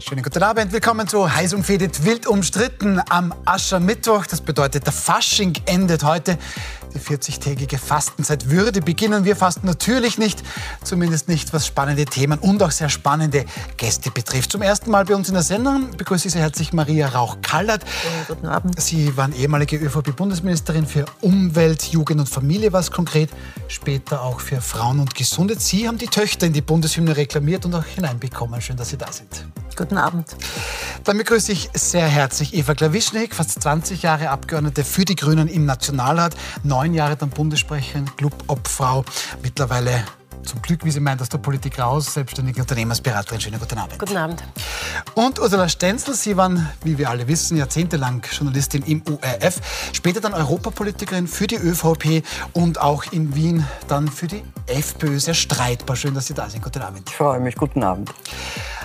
Schönen guten Abend, willkommen zu Heiß umfädet, wild umstritten am Aschermittwoch. Das bedeutet, der Fasching endet heute. Die 40-tägige Fastenzeit würde beginnen. Wir fasten natürlich nicht, zumindest nicht, was spannende Themen und auch sehr spannende Gäste betrifft. Zum ersten Mal bei uns in der Sendung begrüße ich sehr herzlich Maria Rauch-Kallert. Guten Abend. Sie waren ehemalige ÖVP-Bundesministerin für Umwelt, Jugend und Familie, was konkret, später auch für Frauen und Gesundheit. Sie haben die Töchter in die Bundeshymne reklamiert und auch hineinbekommen. Schön, dass Sie da sind. Guten Abend. Dann begrüße ich sehr herzlich Eva Klawischnik, fast 20 Jahre Abgeordnete für die Grünen im Nationalrat, neun Jahre dann Bundessprecherin, Clubobfrau, mittlerweile zum Glück, wie sie meint, aus der Politik raus, selbstständige Unternehmensberaterin. Schönen guten Abend. Guten Abend. Und Ursula Stenzel, Sie waren, wie wir alle wissen, jahrzehntelang Journalistin im ORF, später dann Europapolitikerin für die ÖVP und auch in Wien dann für die FPÖ. Sehr streitbar. Schön, dass Sie da sind. Guten Abend. Ich freue mich. Guten Abend.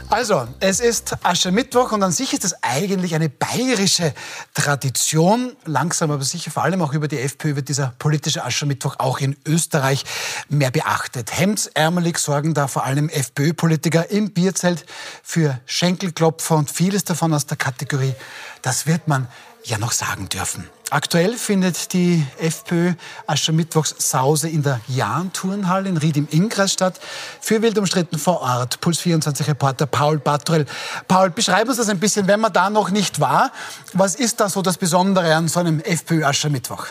Also, es ist Aschermittwoch und an sich ist es eigentlich eine bayerische Tradition. Langsam aber sicher, vor allem auch über die FPÖ, wird dieser politische Aschermittwoch auch in Österreich mehr beachtet. Hemdsärmelig sorgen da vor allem FPÖ-Politiker im Bierzelt für Schenkelklopfer und vieles davon aus der Kategorie, das wird man ja noch sagen dürfen. Aktuell findet die FPÖ Aschermittwochs-Sause in der Jahn-Turnhalle in Ried im Innkreis statt. Für wild umstritten vor Ort. Puls 24 Reporter Paul Batrell. Paul, beschreib uns das ein bisschen, wenn man da noch nicht war. Was ist da so das Besondere an so einem FPÖ Aschermittwoch?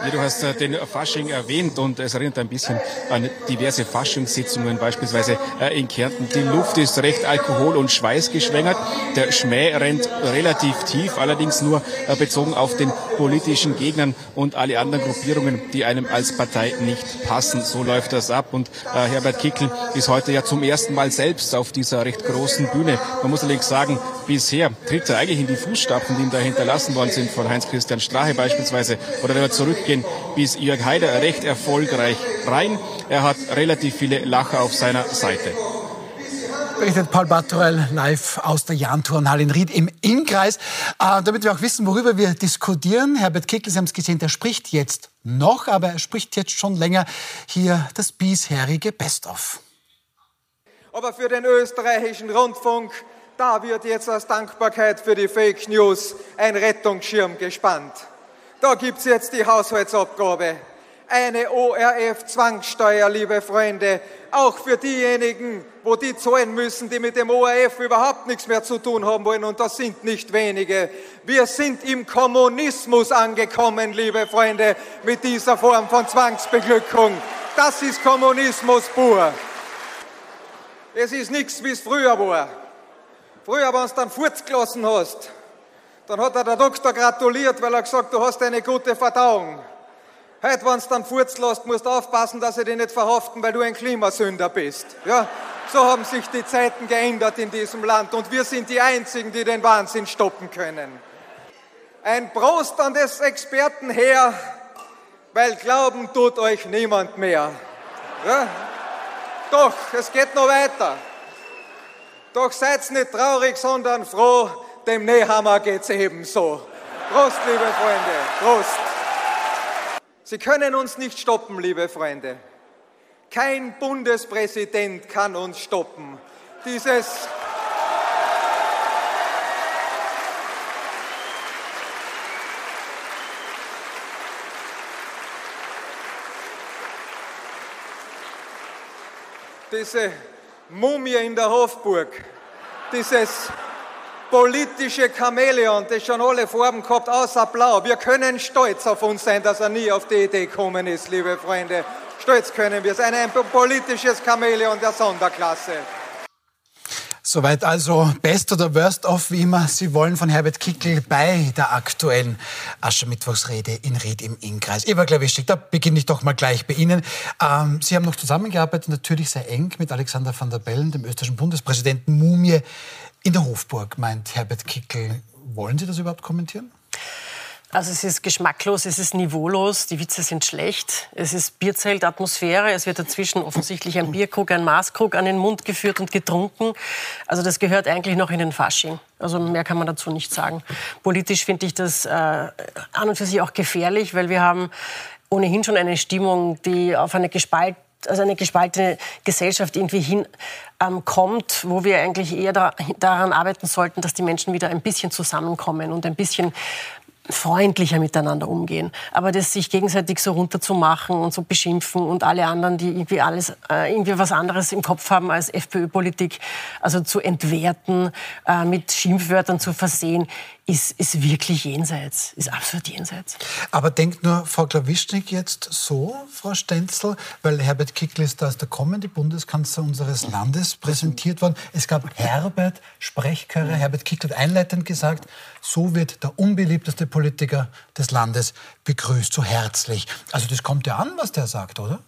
Ja, du hast äh, den Fasching erwähnt und es erinnert ein bisschen an diverse Faschingssitzungen, beispielsweise äh, in Kärnten. Die Luft ist recht alkohol- und schweißgeschwängert. Der Schmäh rennt relativ tief, allerdings nur äh, bezogen auf den politischen Gegnern und alle anderen Gruppierungen, die einem als Partei nicht passen. So läuft das ab. Und Herbert Kickl ist heute ja zum ersten Mal selbst auf dieser recht großen Bühne. Man muss allerdings sagen, bisher tritt er eigentlich in die Fußstapfen, die ihm da hinterlassen worden sind, von Heinz-Christian Strache beispielsweise. Oder wenn wir zurückgehen bis Jörg Haider, recht erfolgreich rein. Er hat relativ viele Lacher auf seiner Seite berichtet Paul Bartorell live aus der Jahn-Turnhalle in Ried im Innkreis. Äh, damit wir auch wissen, worüber wir diskutieren. Herbert Kickl, Sie haben es gesehen, der spricht jetzt noch, aber er spricht jetzt schon länger hier das bisherige Best-of. Aber für den österreichischen Rundfunk da wird jetzt aus Dankbarkeit für die Fake News ein Rettungsschirm gespannt. Da gibt es jetzt die Haushaltsabgabe. Eine ORF-Zwangssteuer, liebe Freunde, auch für diejenigen, wo die zahlen müssen, die mit dem ORF überhaupt nichts mehr zu tun haben wollen, und das sind nicht wenige. Wir sind im Kommunismus angekommen, liebe Freunde, mit dieser Form von Zwangsbeglückung. Das ist Kommunismus pur. Es ist nichts, wie es früher war. Früher, wenn du dann Furz gelassen hast, dann hat er der Doktor gratuliert, weil er gesagt, du hast eine gute Verdauung. Heute, wenn du dann Furz lässt, musst du aufpassen, dass sie dich nicht verhaften, weil du ein Klimasünder bist. Ja? So haben sich die Zeiten geändert in diesem Land und wir sind die Einzigen, die den Wahnsinn stoppen können. Ein Prost an des Experten her, weil glauben tut euch niemand mehr. Ja? Doch, es geht noch weiter. Doch seid nicht traurig, sondern froh, dem Nehammer geht's ebenso. Prost, liebe Freunde, Prost. Sie können uns nicht stoppen, liebe Freunde. Kein Bundespräsident kann uns stoppen. Dieses diese Mumie in der Hofburg, dieses politische Chamäleon, das schon alle Farben gehabt, außer Blau. Wir können stolz auf uns sein, dass er nie auf die Idee gekommen ist, liebe Freunde. Stolz können wir sein, ein politisches Chamäleon der Sonderklasse. Soweit also Best oder Worst of, wie immer Sie wollen, von Herbert Kickl bei der aktuellen Aschermittwochsrede in Ried im Innkreis. Eva Klawischik, da beginne ich doch mal gleich bei Ihnen. Ähm, Sie haben noch zusammengearbeitet, natürlich sehr eng mit Alexander van der Bellen, dem österreichischen Bundespräsidenten Mumie in der Hofburg, meint Herbert Kickl. Wollen Sie das überhaupt kommentieren? Also es ist geschmacklos, es ist niveaulos, die Witze sind schlecht, es ist Bierzeltatmosphäre, es wird dazwischen offensichtlich ein Bierkrug, ein Maßkrug an den Mund geführt und getrunken. Also das gehört eigentlich noch in den Fasching. Also mehr kann man dazu nicht sagen. Politisch finde ich das äh, an und für sich auch gefährlich, weil wir haben ohnehin schon eine Stimmung, die auf eine gespaltene also eine gespaltene Gesellschaft irgendwie hinkommt, ähm, wo wir eigentlich eher da, daran arbeiten sollten, dass die Menschen wieder ein bisschen zusammenkommen und ein bisschen freundlicher miteinander umgehen. Aber das sich gegenseitig so runterzumachen und so beschimpfen und alle anderen, die irgendwie alles äh, irgendwie was anderes im Kopf haben als FPÖ-Politik, also zu entwerten, äh, mit Schimpfwörtern zu versehen, ist, ist wirklich jenseits, ist absolut jenseits. Aber denkt nur Frau Klawischnik jetzt so, Frau Stenzel, weil Herbert Kickl ist da als der kommende Bundeskanzler unseres Landes präsentiert worden. Es gab Herbert Sprechchöre. Herbert Kickl hat einleitend gesagt, so wird der unbeliebteste Politiker des Landes begrüßt, so herzlich. Also das kommt ja an, was der sagt, oder?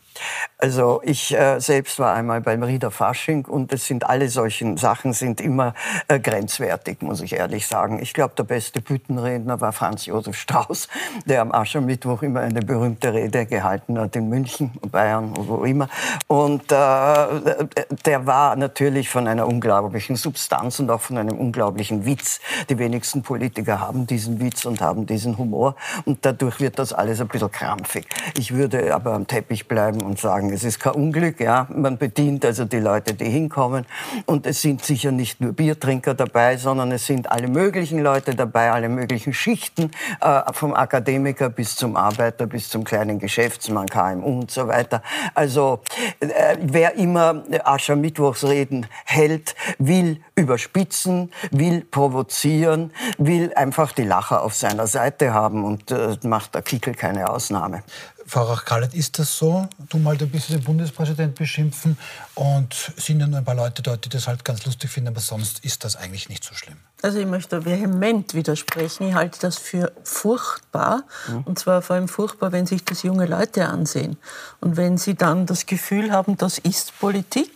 Also ich äh, selbst war einmal beim Rieder Fasching und es sind alle solchen Sachen sind immer äh, grenzwertig, muss ich ehrlich sagen. Ich glaube, der beste Büttenredner war Franz Josef Strauß, der am Aschermittwoch immer eine berühmte Rede gehalten hat in München, Bayern oder wo immer. Und äh, der war natürlich von einer unglaublichen Substanz und auch von einem unglaublichen Witz. Die wenigsten Politiker haben diesen Witz und haben diesen Humor und dadurch wird das alles ein bisschen krampfig. Ich würde aber am Teppich bleiben und sagen, es ist kein Unglück. Ja, man bedient also die Leute, die hinkommen. Und es sind sicher nicht nur Biertrinker dabei, sondern es sind alle möglichen Leute dabei, alle möglichen Schichten, äh, vom Akademiker bis zum Arbeiter, bis zum kleinen Geschäftsmann, KMU und so weiter. Also äh, wer immer Aschermittwochsreden hält, will überspitzen, will provozieren, will einfach die Lacher auf seiner Seite haben und äh, macht der Kickel keine Ausnahme. Frau Rach-Kallert, ist das so? Du mal ein bisschen den Bundespräsident beschimpfen und sind ja nur ein paar Leute dort, die das halt ganz lustig finden, aber sonst ist das eigentlich nicht so schlimm. Also ich möchte vehement widersprechen. Ich halte das für furchtbar. Mhm. Und zwar vor allem furchtbar, wenn sich das junge Leute ansehen. Und wenn sie dann das Gefühl haben, das ist Politik.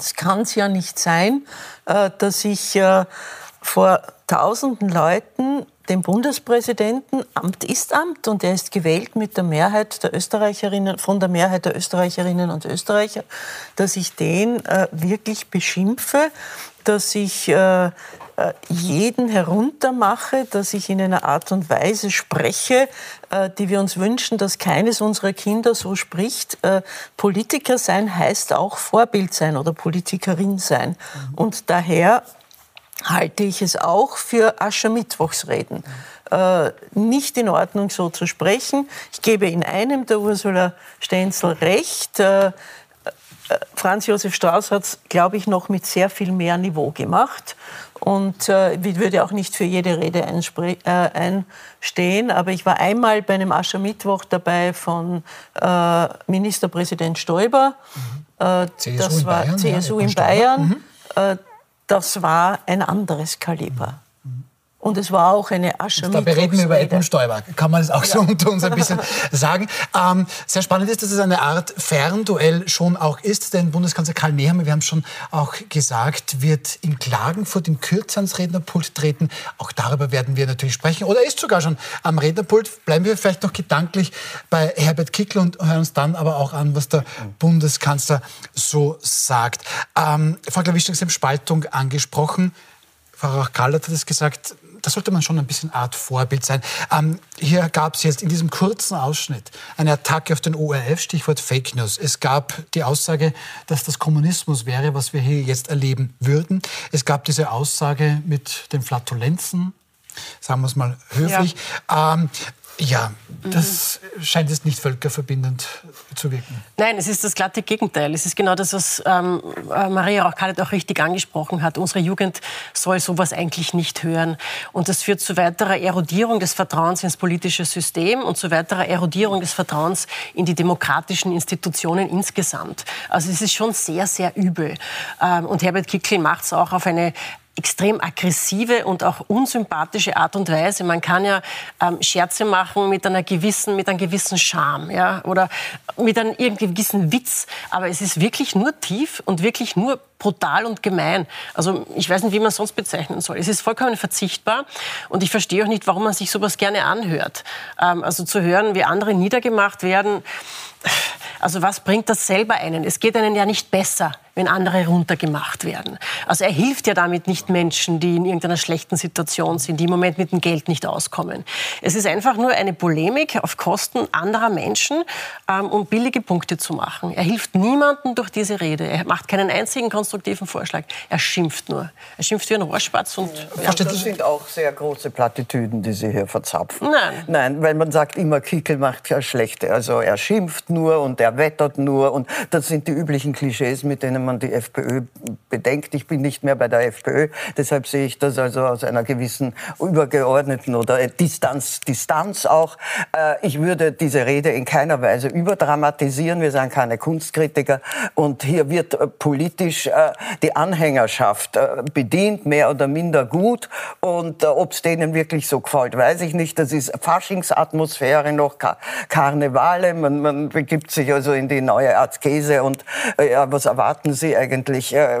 Es kann es ja nicht sein, äh, dass ich äh, vor tausenden Leuten dem Bundespräsidenten, Amt ist Amt und er ist gewählt mit der Mehrheit der Österreicherinnen, von der Mehrheit der Österreicherinnen und Österreicher, dass ich den äh, wirklich beschimpfe, dass ich äh, äh jeden heruntermache, dass ich in einer Art und Weise spreche, äh, die wir uns wünschen, dass keines unserer Kinder so spricht. Äh, Politiker sein heißt auch Vorbild sein oder Politikerin sein. Mhm. Und daher halte ich es auch für Aschermittwochsreden. Äh, nicht in Ordnung, so zu sprechen. Ich gebe in einem der Ursula Stenzel recht. Äh, äh Franz Josef Strauß hat es, glaube ich, noch mit sehr viel mehr Niveau gemacht und äh, würde auch nicht für jede Rede äh, einstehen. Aber ich war einmal bei einem Aschermittwoch dabei von äh, Ministerpräsident Stoiber. Mhm. CSU das war Bayern, CSU ja, in Bayern. Mhm das war ein anderes Kaliber. Und es war auch eine Asche. Da bereden wir über Edmund Stoiber. Kann man das auch so unter uns ein bisschen sagen. Ähm, sehr spannend ist, dass es eine Art Fernduell schon auch ist, denn Bundeskanzler Karl Nehammer, wir haben es schon auch gesagt, wird in Klagenfurt im Kürze ans Rednerpult treten. Auch darüber werden wir natürlich sprechen. Oder ist sogar schon am Rednerpult. Bleiben wir vielleicht noch gedanklich bei Herbert Kickl und hören uns dann aber auch an, was der Bundeskanzler so sagt. Ähm, Frau Klawischnik, Sie haben Spaltung angesprochen. Frau Rauch-Kallert hat es gesagt, da sollte man schon ein bisschen Art Vorbild sein. Ähm, hier gab es jetzt in diesem kurzen Ausschnitt eine Attacke auf den ORF, Stichwort Fake News. Es gab die Aussage, dass das Kommunismus wäre, was wir hier jetzt erleben würden. Es gab diese Aussage mit den Flatulenzen, sagen wir es mal höflich. Ja. Ähm, ja, das mhm. scheint es nicht völkerverbindend zu wirken. Nein, es ist das glatte Gegenteil. Es ist genau das, was ähm, äh, Maria Rauch-Kallert auch richtig angesprochen hat. Unsere Jugend soll sowas eigentlich nicht hören. Und das führt zu weiterer Erodierung des Vertrauens ins politische System und zu weiterer Erodierung des Vertrauens in die demokratischen Institutionen insgesamt. Also es ist schon sehr, sehr übel. Ähm, und Herbert Kickl macht es auch auf eine extrem aggressive und auch unsympathische Art und Weise. Man kann ja ähm, Scherze machen mit einer gewissen, mit einem gewissen Charme, ja, oder mit einem irgendwie gewissen Witz. Aber es ist wirklich nur tief und wirklich nur brutal und gemein. Also ich weiß nicht, wie man es sonst bezeichnen soll. Es ist vollkommen verzichtbar und ich verstehe auch nicht, warum man sich sowas gerne anhört. Ähm, also zu hören, wie andere niedergemacht werden. Also was bringt das selber einen? Es geht einen ja nicht besser wenn andere runtergemacht werden. Also er hilft ja damit nicht Menschen, die in irgendeiner schlechten Situation sind, die im Moment mit dem Geld nicht auskommen. Es ist einfach nur eine Polemik auf Kosten anderer Menschen, ähm, um billige Punkte zu machen. Er hilft niemandem durch diese Rede. Er macht keinen einzigen konstruktiven Vorschlag. Er schimpft nur. Er schimpft wie ein Rohrspatz. Und, ja. Das sind auch sehr große Plattitüden, die Sie hier verzapfen. Nein. Nein, weil man sagt immer, Kickel macht ja schlechte. Also er schimpft nur und er wettert nur. Und das sind die üblichen Klischees, mit denen man die FPÖ bedenkt. Ich bin nicht mehr bei der FPÖ, deshalb sehe ich das also aus einer gewissen übergeordneten oder Distanz, Distanz auch. Äh, ich würde diese Rede in keiner Weise überdramatisieren. Wir sind keine Kunstkritiker und hier wird äh, politisch äh, die Anhängerschaft bedient, mehr oder minder gut. Und ob es denen wirklich so gefällt, weiß ich nicht. Das ist Faschingsatmosphäre noch, Karnevale. Man, man begibt sich also in die neue Askese und ja, was erwarten Sie eigentlich? Äh,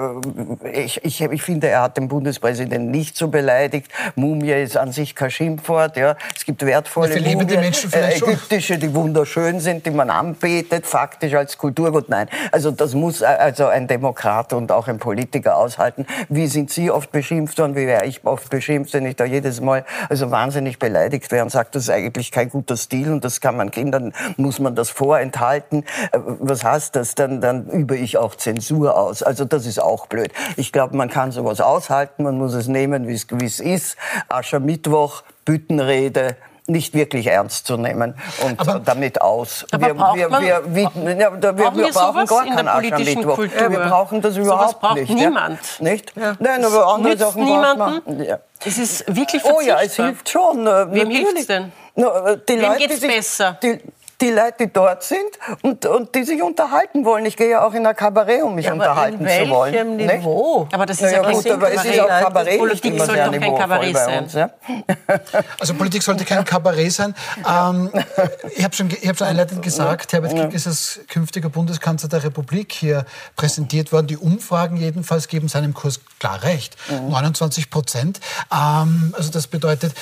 ich, ich, ich finde, er hat den Bundespräsidenten nicht so beleidigt. Mumie ist an sich kein Schimpfwort. Ja. Es gibt wertvolle Mumien, Menschen äh, ägyptische, die wunderschön sind, die man anbetet, faktisch als Kulturgut. Nein, also das muss äh, also ein Demokrat und auch ein Politiker aushalten. Wie sind Sie oft beschimpft worden? Wie wäre ich oft beschimpft, wenn ich da jedes Mal also wahnsinnig beleidigt wäre und sagt, das ist eigentlich kein guter Stil und das kann man Kindern, muss man das vorenthalten. Äh, was heißt das? Dann, dann übe ich auch Zensur aus. Also das ist auch blöd. Ich glaube, man kann sowas aushalten, man muss es nehmen, wie es ist. Aschermittwoch, Büttenrede, nicht wirklich ernst zu nehmen und aber, damit aus. Aber wir, wir, wir, wir, ja, wir, wir, wir brauchen gar keinen Aschermittwoch. Kultur. Wir brauchen das überhaupt braucht nicht. niemand. Ja? Nicht? Ja. Nein, aber andere Sachen niemanden. Ja. Es ist wirklich Oh ja, es hilft schon. Äh, Wem hilft es denn? No, die Wem Leute, geht's besser? Die, die Leute, die dort sind und, und die sich unterhalten wollen. Ich gehe ja auch in ein Kabarett, um mich ja, unterhalten zu wollen. welchem Niveau? Nicht? Aber das ist ja, ja gut, aber es ist auch Kabarett Politik nicht soll doch kein Kabarett sein. Uns, ja? Also Politik sollte kein Kabarett sein. Ähm, ich habe schon, hab schon einleitend gesagt, Herbert Kick ist als künftiger Bundeskanzler der Republik hier präsentiert worden. Die Umfragen jedenfalls geben seinem Kurs klar recht. 29 Prozent. Ähm, also das bedeutet,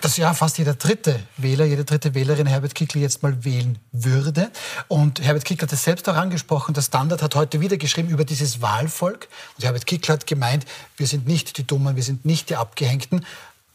dass ja fast jeder dritte Wähler, jede dritte Wählerin Herbert Kickl jetzt mal wählen würde. Und Herbert Kickl hat es selbst auch angesprochen. Der Standard hat heute wieder geschrieben über dieses Wahlvolk. Und Herbert Kickl hat gemeint, wir sind nicht die Dummen, wir sind nicht die Abgehängten.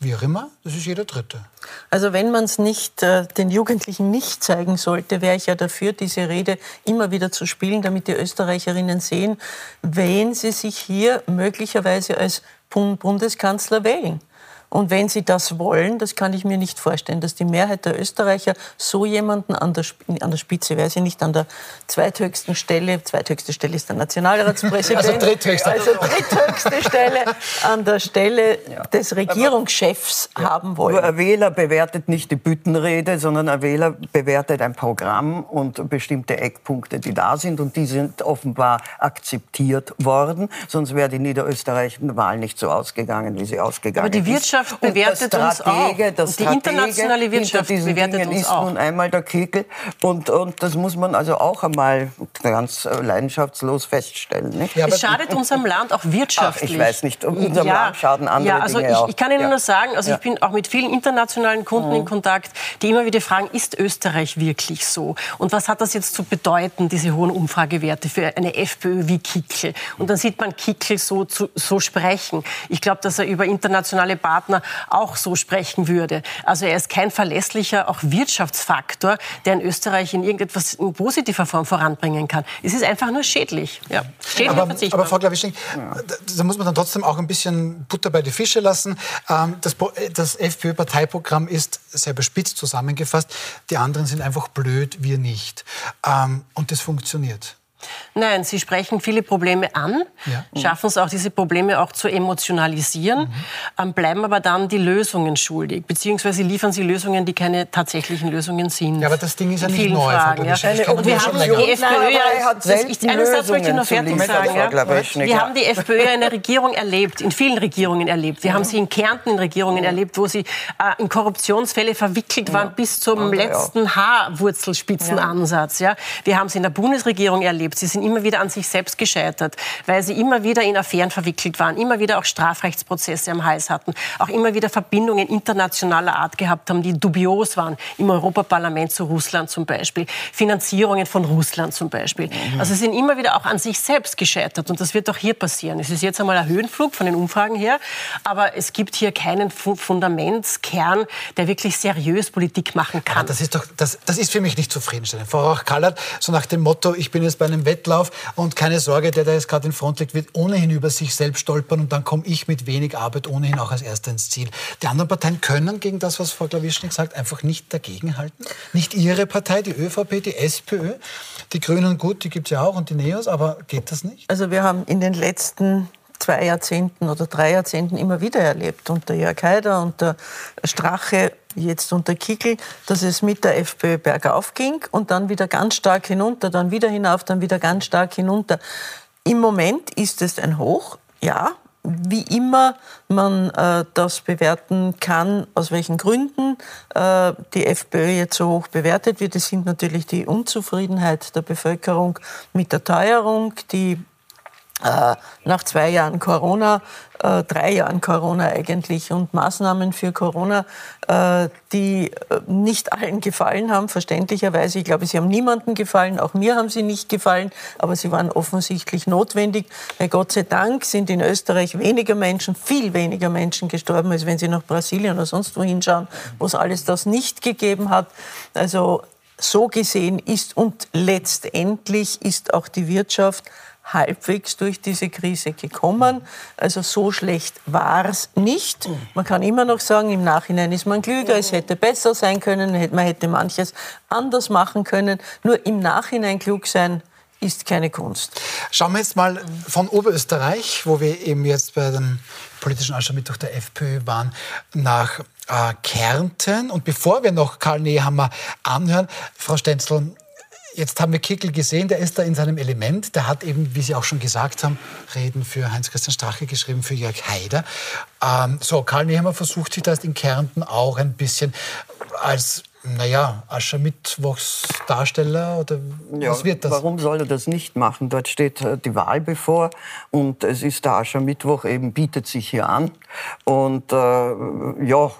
Wie auch immer, das ist jeder Dritte. Also wenn man es nicht äh, den Jugendlichen nicht zeigen sollte, wäre ich ja dafür, diese Rede immer wieder zu spielen, damit die Österreicherinnen sehen, wen sie sich hier möglicherweise als Bundeskanzler wählen. Und wenn Sie das wollen, das kann ich mir nicht vorstellen, dass die Mehrheit der Österreicher so jemanden an der, an der Spitze, weiß ich nicht, an der zweithöchsten Stelle, zweithöchste Stelle ist der Nationalratspräsident. Also dritthöchste. Also dritthöchste Stelle an der Stelle ja. des Regierungschefs ja. haben wollen. Aber ein Wähler bewertet nicht die Büttenrede, sondern ein Wähler bewertet ein Programm und bestimmte Eckpunkte, die da sind. Und die sind offenbar akzeptiert worden. Sonst wäre die niederösterreichischen Wahl nicht so ausgegangen, wie sie ausgegangen ist. Wirtschaft Wirtschaft bewertet uns auch. Das die internationale Wirtschaft bewertet Dingen uns ist auch. nun einmal der Kegel. Und, und das muss man also auch einmal ganz äh, leidenschaftslos feststellen. Ja, es schadet unserem Land auch wirtschaftlich. Ach, ich weiß nicht, unserem ja, Land schaden andere ja, also Dinge ich, auch. Ich kann Ihnen ja. nur sagen, also ich bin auch mit vielen internationalen Kunden mhm. in Kontakt, die immer wieder fragen, ist Österreich wirklich so? Und was hat das jetzt zu bedeuten, diese hohen Umfragewerte für eine FPÖ wie Kickel? Und dann sieht man Kickel so, zu, so sprechen. Ich glaube, dass er über internationale Partner Partner auch so sprechen würde. Also er ist kein verlässlicher, auch Wirtschaftsfaktor, der in Österreich in irgendetwas in positiver Form voranbringen kann. Es ist einfach nur schädlich. Ja, schädlich aber, aber Frau Glawisching, da muss man dann trotzdem auch ein bisschen Butter bei die Fische lassen. Ähm, das, das FPÖ-Parteiprogramm ist sehr bespitzt zusammengefasst. Die anderen sind einfach blöd, wir nicht. Ähm, und das funktioniert. Nein, Sie sprechen viele Probleme an, ja. schaffen es auch, diese Probleme auch zu emotionalisieren, mhm. Ähm, bleiben aber dann die Lösungen schuldig, beziehungsweise liefern Sie Lösungen, die keine tatsächlichen Lösungen sind. Ja, aber das Ding ist ja nicht neu. Fragen, ja. Und wir haben die FPÖ ja, ich, einen Satz möchte ich noch fertig sagen. Ja. Wir haben die FPÖ in der Regierung erlebt, in vielen Regierungen erlebt. Wir haben sie in Kärnten in Regierungen erlebt, wo sie äh, in Korruptionsfälle verwickelt waren bis zum letzten Haarwurzelspitzenansatz. Ja. Wir haben sie in der Bundesregierung erlebt. Sie sind immer wieder an sich selbst gescheitert, weil sie immer wieder in Affären verwickelt waren, immer wieder auch Strafrechtsprozesse am Hals hatten, auch immer wieder Verbindungen internationaler Art gehabt haben, die dubios waren, im Europaparlament zu Russland zum Beispiel, Finanzierungen von Russland zum Beispiel. Also sie sind immer wieder auch an sich selbst gescheitert und das wird auch hier passieren. Es ist jetzt einmal ein Höhenflug von den Umfragen her, aber es gibt hier keinen Fundamentskern, der wirklich seriös Politik machen kann. Aber das ist doch, das, das ist für mich nicht zufriedenstellend. Frau Rauch-Kallert, so nach dem Motto, ich bin jetzt bei einem Wettlauf und keine Sorge, der, der jetzt gerade in Front liegt, wird ohnehin über sich selbst stolpern und dann komme ich mit wenig Arbeit ohnehin auch als Erster ins Ziel. Die anderen Parteien können gegen das, was Frau Klawischnik sagt, einfach nicht dagegenhalten. Nicht Ihre Partei, die ÖVP, die SPÖ, die Grünen, gut, die gibt es ja auch und die NEOS, aber geht das nicht? Also wir haben in den letzten zwei Jahrzehnten oder drei Jahrzehnten immer wieder erlebt, unter Jörg Haider, unter Strache, jetzt unter Kickel, dass es mit der FPÖ bergauf ging und dann wieder ganz stark hinunter, dann wieder hinauf, dann wieder ganz stark hinunter. Im Moment ist es ein Hoch, ja, wie immer man äh, das bewerten kann, aus welchen Gründen äh, die FPÖ jetzt so hoch bewertet wird. Es sind natürlich die Unzufriedenheit der Bevölkerung mit der Teuerung, die nach zwei Jahren Corona, äh, drei Jahren Corona eigentlich und Maßnahmen für Corona, äh, die äh, nicht allen gefallen haben, verständlicherweise. Ich glaube, sie haben niemandem gefallen, auch mir haben sie nicht gefallen, aber sie waren offensichtlich notwendig. Weil Gott sei Dank sind in Österreich weniger Menschen, viel weniger Menschen gestorben, als wenn sie nach Brasilien oder sonst wo hinschauen, wo es alles das nicht gegeben hat. Also so gesehen ist und letztendlich ist auch die Wirtschaft halbwegs durch diese Krise gekommen. Also so schlecht war es nicht. Man kann immer noch sagen, im Nachhinein ist man klüger, es hätte besser sein können, man hätte manches anders machen können. Nur im Nachhinein klug sein ist keine Kunst. Schauen wir jetzt mal von Oberösterreich, wo wir eben jetzt bei dem politischen Aschermittwoch der FPÖ waren, nach äh, Kärnten. Und bevor wir noch Karl Nehammer anhören, Frau Stenzel, Jetzt haben wir Kickel gesehen, der ist da in seinem Element. Der hat eben, wie Sie auch schon gesagt haben, Reden für Heinz-Christian Strache geschrieben, für Jörg Haider. Ähm, so, Karl Nehammer versucht sich das in Kärnten auch ein bisschen als naja, Aschermittwochsdarsteller oder ja, was wird das? Warum soll er das nicht machen? Dort steht äh, die Wahl bevor und es ist der Aschermittwoch eben bietet sich hier an und äh, ja,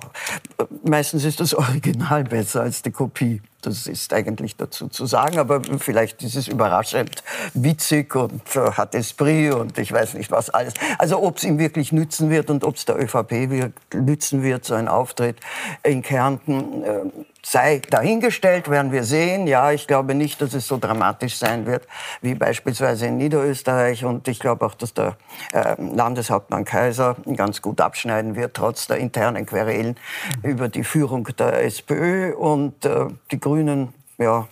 meistens ist das Original besser als die Kopie. Das ist eigentlich dazu zu sagen, aber vielleicht ist es überraschend witzig und äh, hat Esprit und ich weiß nicht was alles. Also ob es ihm wirklich nützen wird und ob es der ÖVP nützen wird, so ein Auftritt in Kärnten, äh, sei dahingestellt, werden wir sehen. Ja, ich glaube nicht, dass es so dramatisch sein wird wie beispielsweise in Niederösterreich. Und ich glaube auch, dass der äh, Landeshauptmann Kaiser ganz gut abschneiden wird, trotz der internen Querelen mhm. über die Führung der SPÖ. Und äh, die Grünen, ja,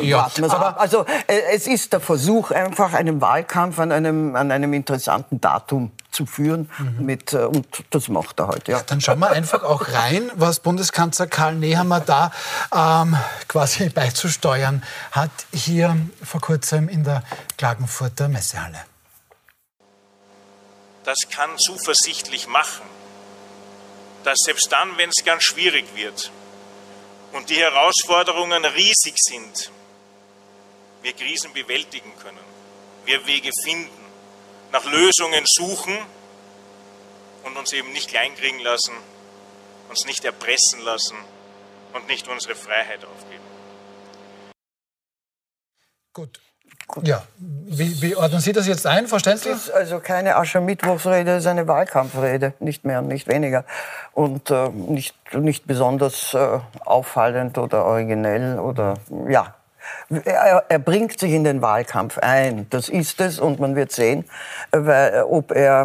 ja, aber also äh, es ist der Versuch, einfach einen Wahlkampf an einem, an einem interessanten Datum zu führen. Mhm. Mit, äh, und das macht er heute. Ja. Dann schauen wir einfach auch rein, was Bundeskanzler Karl Nehammer da ähm, quasi beizusteuern hat, hier vor kurzem in der Klagenfurter Messehalle. Das kann zuversichtlich machen, dass selbst dann, wenn es ganz schwierig wird, und die Herausforderungen riesig sind, wir Krisen bewältigen können, wir Wege finden, nach Lösungen suchen und uns eben nicht kleinkriegen lassen, uns nicht erpressen lassen und nicht unsere Freiheit aufgeben. Gut. Ja, wie, wie, ordnen Sie das jetzt ein, Frau Stenzel? Das ist also keine Aschermittwochsrede, es ist eine Wahlkampfrede, nicht mehr und nicht weniger. Und äh, nicht, nicht besonders äh, auffallend oder originell oder ja, er, er, bringt sich in den Wahlkampf ein. Das ist es und man wird sehen, weil, ob er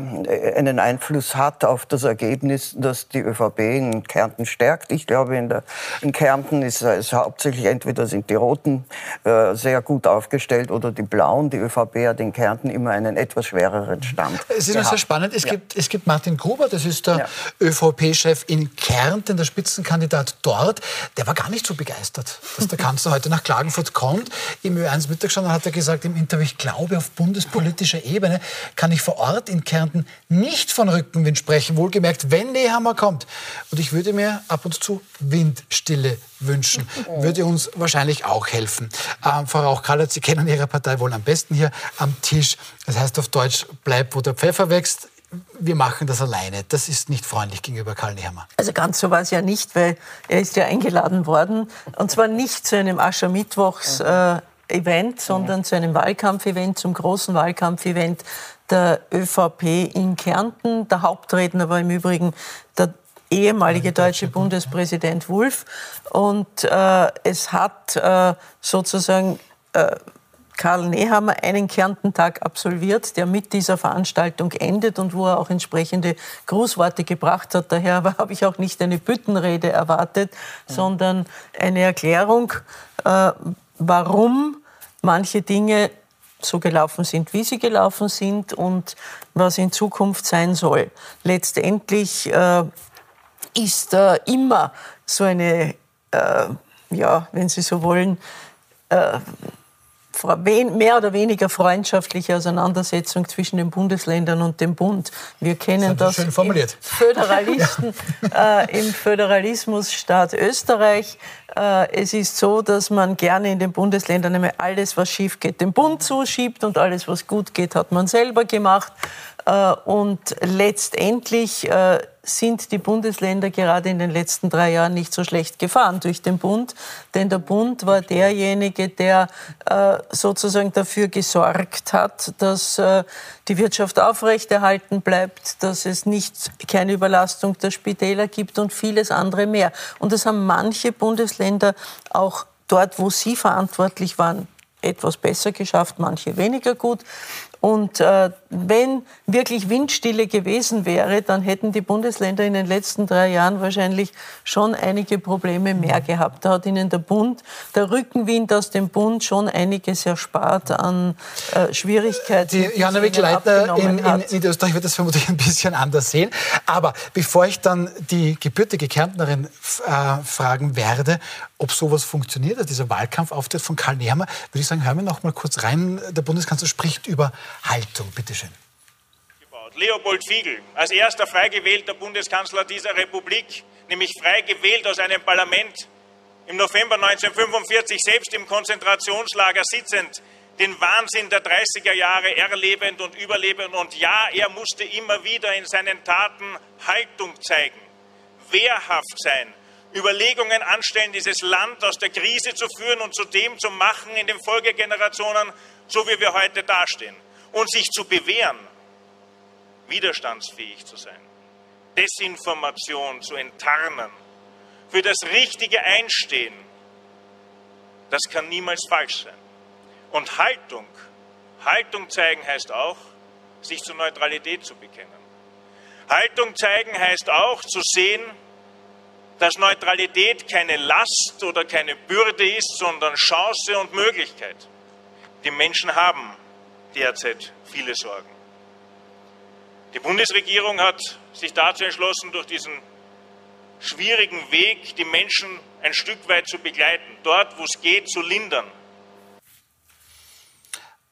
einen Einfluss hat auf das Ergebnis, das die ÖVP in Kärnten stärkt. Ich glaube, in, der, in Kärnten ist es hauptsächlich entweder sind die Roten äh, sehr gut aufgestellt oder die Blauen. Die ÖVP hat in Kärnten immer einen etwas schwereren Stand. Es ist sehr spannend. Es, ja. gibt, es gibt Martin Gruber, das ist der ja. ÖVP-Chef in Kärnten, der Spitzenkandidat dort. Der war gar nicht so begeistert, dass der Kanzler heute nach Klagenfurt kommt. Im Ö1 Mittagsjournal hat er gesagt im Interview, ich glaube, auf bundespolitischer Ebene kann ich vor Ort in Kärnten nicht von Rückenwind sprechen. Wohlgemerkt, wenn Nehammer kommt. Und ich würde mir ab und zu Windstille wünschen. Würde uns wahrscheinlich auch helfen. Ähm, Frau Rauch-Kallert, Sie kennen Ihre Partei wohl am besten hier am Tisch. Das heißt auf Deutsch, bleib, wo der Pfeffer wächst wir machen das alleine. Das ist nicht freundlich gegenüber Karl Nehammer. Also ganz so war es ja nicht, weil er ist ja eingeladen worden. Und zwar nicht zu einem Aschermittwochs äh, sondern zu einem Wahlkampfevent, zum großen Wahlkampfevent der ÖVP in Kärnten. Der Hauptredner war im Übrigen der ehemalige deutsche Bundespräsident Wulff. Und äh, es hat äh, sozusagen äh, Karl Nehammer einen Kärntentag absolviert, der mit dieser Veranstaltung endet und wo er auch entsprechende Grußworte gebracht hat. Daher habe ich auch nicht eine Büttenrede erwartet, ja. sondern eine Erklärung, äh, warum manche Dinge so gelaufen sind, wie sie gelaufen sind und was in Zukunft sein soll. Letztendlich äh, ist äh, immer so eine, äh, ja, wenn Sie so wollen, äh, mehr oder weniger freundschaftliche Auseinandersetzung zwischen den Bundesländern und dem Bund. Wir kennen das, das formuliert. Föderalisten, äh, im Föderalismusstaat Österreich. Äh, es ist so, dass man gerne in den Bundesländern einmal alles, was schief geht, dem Bund zuschiebt und alles, was gut geht, hat man selber gemacht. Äh, und letztendlich äh, sind die Bundesländer gerade in den letzten drei Jahren nicht so schlecht gefahren durch den Bund. Denn der Bund war derjenige, der äh, sozusagen dafür gesorgt hat, dass die Wirtschaft aufrechterhalten bleibt, dass es nicht keine Überlastung der Spitäler gibt und vieles andere mehr. Und das haben manche Bundesländer auch dort, wo sie verantwortlich waren, etwas besser geschafft, manche weniger gut. Und äh, wenn wirklich Windstille gewesen wäre, dann hätten die Bundesländer in den letzten drei Jahren wahrscheinlich schon einige Probleme mehr gehabt. Da hat ihnen der Bund, der Rückenwind aus dem Bund schon einiges erspart an äh, Schwierigkeiten. Die Johanna Wickleiter in, in Niederösterreich wird das vermutlich ein bisschen anders sehen. Aber bevor ich dann die gebürtige Kärntnerin äh, fragen werde, ob sowas funktioniert, also dieser Wahlkampfauftritt von Karl Nehammer, würde ich sagen, hören wir noch mal kurz rein. Der Bundeskanzler spricht über Haltung. Bitte schön. Leopold Fiegel, als erster frei gewählter Bundeskanzler dieser Republik, nämlich frei gewählt aus einem Parlament, im November 1945 selbst im Konzentrationslager sitzend, den Wahnsinn der 30er Jahre erlebend und überlebend. Und ja, er musste immer wieder in seinen Taten Haltung zeigen, wehrhaft sein, Überlegungen anstellen, dieses Land aus der Krise zu führen und zu dem zu machen in den Folgegenerationen, so wie wir heute dastehen. Und sich zu bewähren, widerstandsfähig zu sein, Desinformation zu enttarnen, für das Richtige einstehen, das kann niemals falsch sein. Und Haltung, Haltung zeigen heißt auch, sich zur Neutralität zu bekennen. Haltung zeigen heißt auch zu sehen, dass Neutralität keine Last oder keine Bürde ist, sondern Chance und Möglichkeit. Die Menschen haben derzeit viele Sorgen. Die Bundesregierung hat sich dazu entschlossen, durch diesen schwierigen Weg die Menschen ein Stück weit zu begleiten, dort, wo es geht, zu lindern.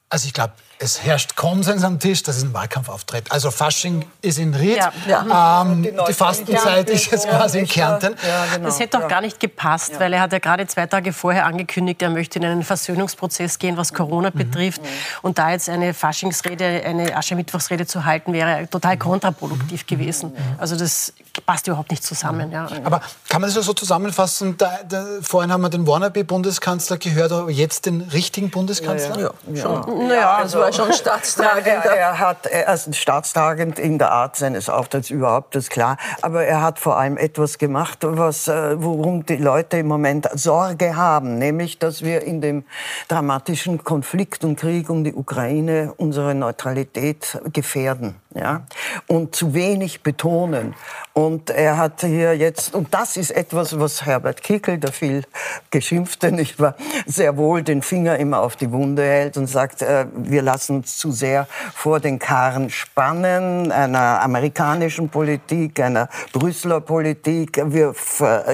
Also ich glaube, es herrscht Konsens am Tisch, das ist ein Wahlkampfauftritt. Also Fasching ist in Ried, ja, ja. Ähm, die, die, Fastenzeit ist jetzt quasi in Kärnten. Ja, genau. Das hätte doch gar nicht gepasst, weil er hat ja gerade zwei Tage vorher angekündigt, er möchte in einen Versöhnungsprozess gehen, was Corona mhm. betrifft. Mhm. Und da jetzt eine Faschingsrede, eine Aschermittwochsrede zu halten, wäre total kontraproduktiv mhm. gewesen. Also das passt überhaupt nicht zusammen. Ja. Aber kann man das so zusammenfassen? Da, da, vorhin haben wir den Wannabe-Bundeskanzler gehört, aber jetzt den richtigen Bundeskanzler? Ja, ja. Schon. Naja, also war schon staatstragend. er, er, hat er ist staatstragend in der Art seines Auftritts überhaupt, das ist klar. Aber er hat vor allem etwas gemacht, was, äh, worum die Leute im Moment Sorge haben, nämlich, dass wir in dem dramatischen Konflikt und Krieg um die Ukraine unsere Neutralität gefährden ja? und zu wenig betonen. Und er hat hier jetzt, und das ist etwas, was Herbert Kickel, der viel geschimpfte, nicht wahr, sehr wohl den Finger immer auf die Wunde hält und sagt, äh, wir lassen uns zu sehr vor den Karren spannen, einer amerikanischen Politik, einer Brüsseler Politik. Wir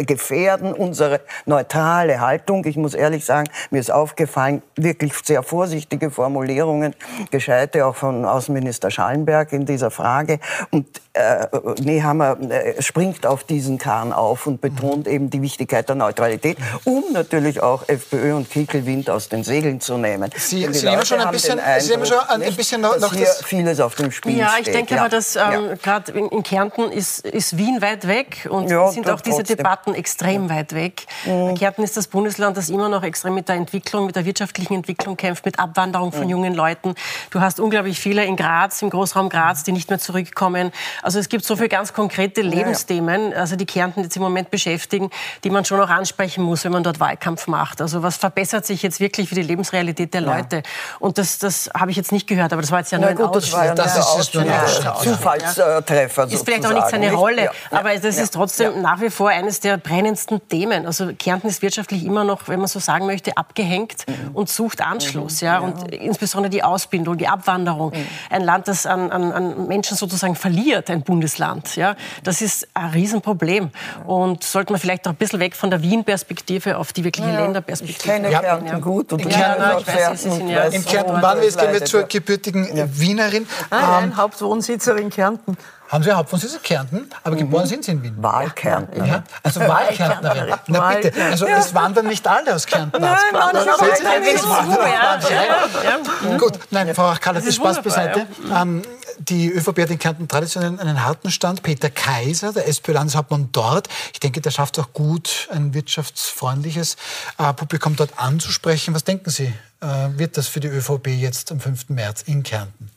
gefährden unsere neutrale Haltung. Ich muss ehrlich sagen, mir ist aufgefallen, wirklich sehr vorsichtige Formulierungen, gescheite auch von Außenminister Schallenberg in dieser Frage. Und äh, Nehammer äh, springt auf diesen Kahn auf und betont eben die Wichtigkeit der Neutralität, um natürlich auch FPÖ und Kickel Wind aus den Segeln zu nehmen. Sie, Sie nehmen schon ein bisschen, Sie nehmen schon ein, ein bisschen noch, noch hier vieles auf dem Spiel Ja, ich steht. denke ja. aber, dass ähm, Ja. gerade in, in Kärnten ist, ist Wien weit weg und Ja, sind auch diese trotzdem. Debatten extrem weit weg. Kärnten ist das Bundesland, das immer noch extrem mit der Entwicklung, mit der wirtschaftlichen Entwicklung kämpft, mit Abwanderung von jungen Leuten. Du hast unglaublich viele in Graz, im Großraum Graz, die nicht mehr zurückkommen. Also es gibt so viele ganz konkrete Lebensthemen, also die Kärnten jetzt im Moment beschäftigen, die man schon auch ansprechen muss, wenn man dort Wahlkampf macht. Also was verbessert sich jetzt wirklich für die Lebensrealität der Leute? Und das, das habe ich jetzt nicht gehört, aber das war jetzt ja nur Na ein gut, das war ja Ausschnitt. Das nur ist ein. Zufallstreffer ist vielleicht auch nicht seine Rolle, Ja, aber das ja. ist trotzdem nach wie vor eines der brennendsten Themen. Also Kärnten ist wirtschaftlich immer noch, wenn man so sagen möchte, abgehängt Mhm. und sucht Anschluss. Ja? Und insbesondere die Ausbildung, die Abwanderung. Mhm. Ein Land, das an, an, an Menschen sozusagen verliert, ein Bundesland. Ja? Das ist ein Riesenproblem. Und sollte man vielleicht auch ein bisschen weg von der Wien-Perspektive auf die wirkliche Ich Länderperspektive kenne Ja. Kärnten gut und kenne Kärnten- es Ja, auch ich und ja- weiß, In Kärnten waren wir, das gehen wir zur ja. gebürtigen Wienerin. Nein, Ähm, Hauptwohnsitzerin Kärnten. haben Sie Hauptwohnsitz in Kärnten, aber geboren sind Sie in Wien. Wahlkärntner. Ja, also Wahlkärntnerin. Na bitte, also es wandern nicht alle aus Kärnten. Nein, das ja, manche. ja, ja. Gut, nein, Frau Kaller, das ist Spaß beiseite. Ähm, die ÖVP hat in Kärnten traditionell einen harten Stand. Peter Kaiser, der SPÖ-Landeshauptmann dort, ich denke, der schafft auch gut, ein wirtschaftsfreundliches äh, Publikum dort anzusprechen. Was denken Sie, äh, wird das für die ÖVP jetzt am 5. März in Kärnten?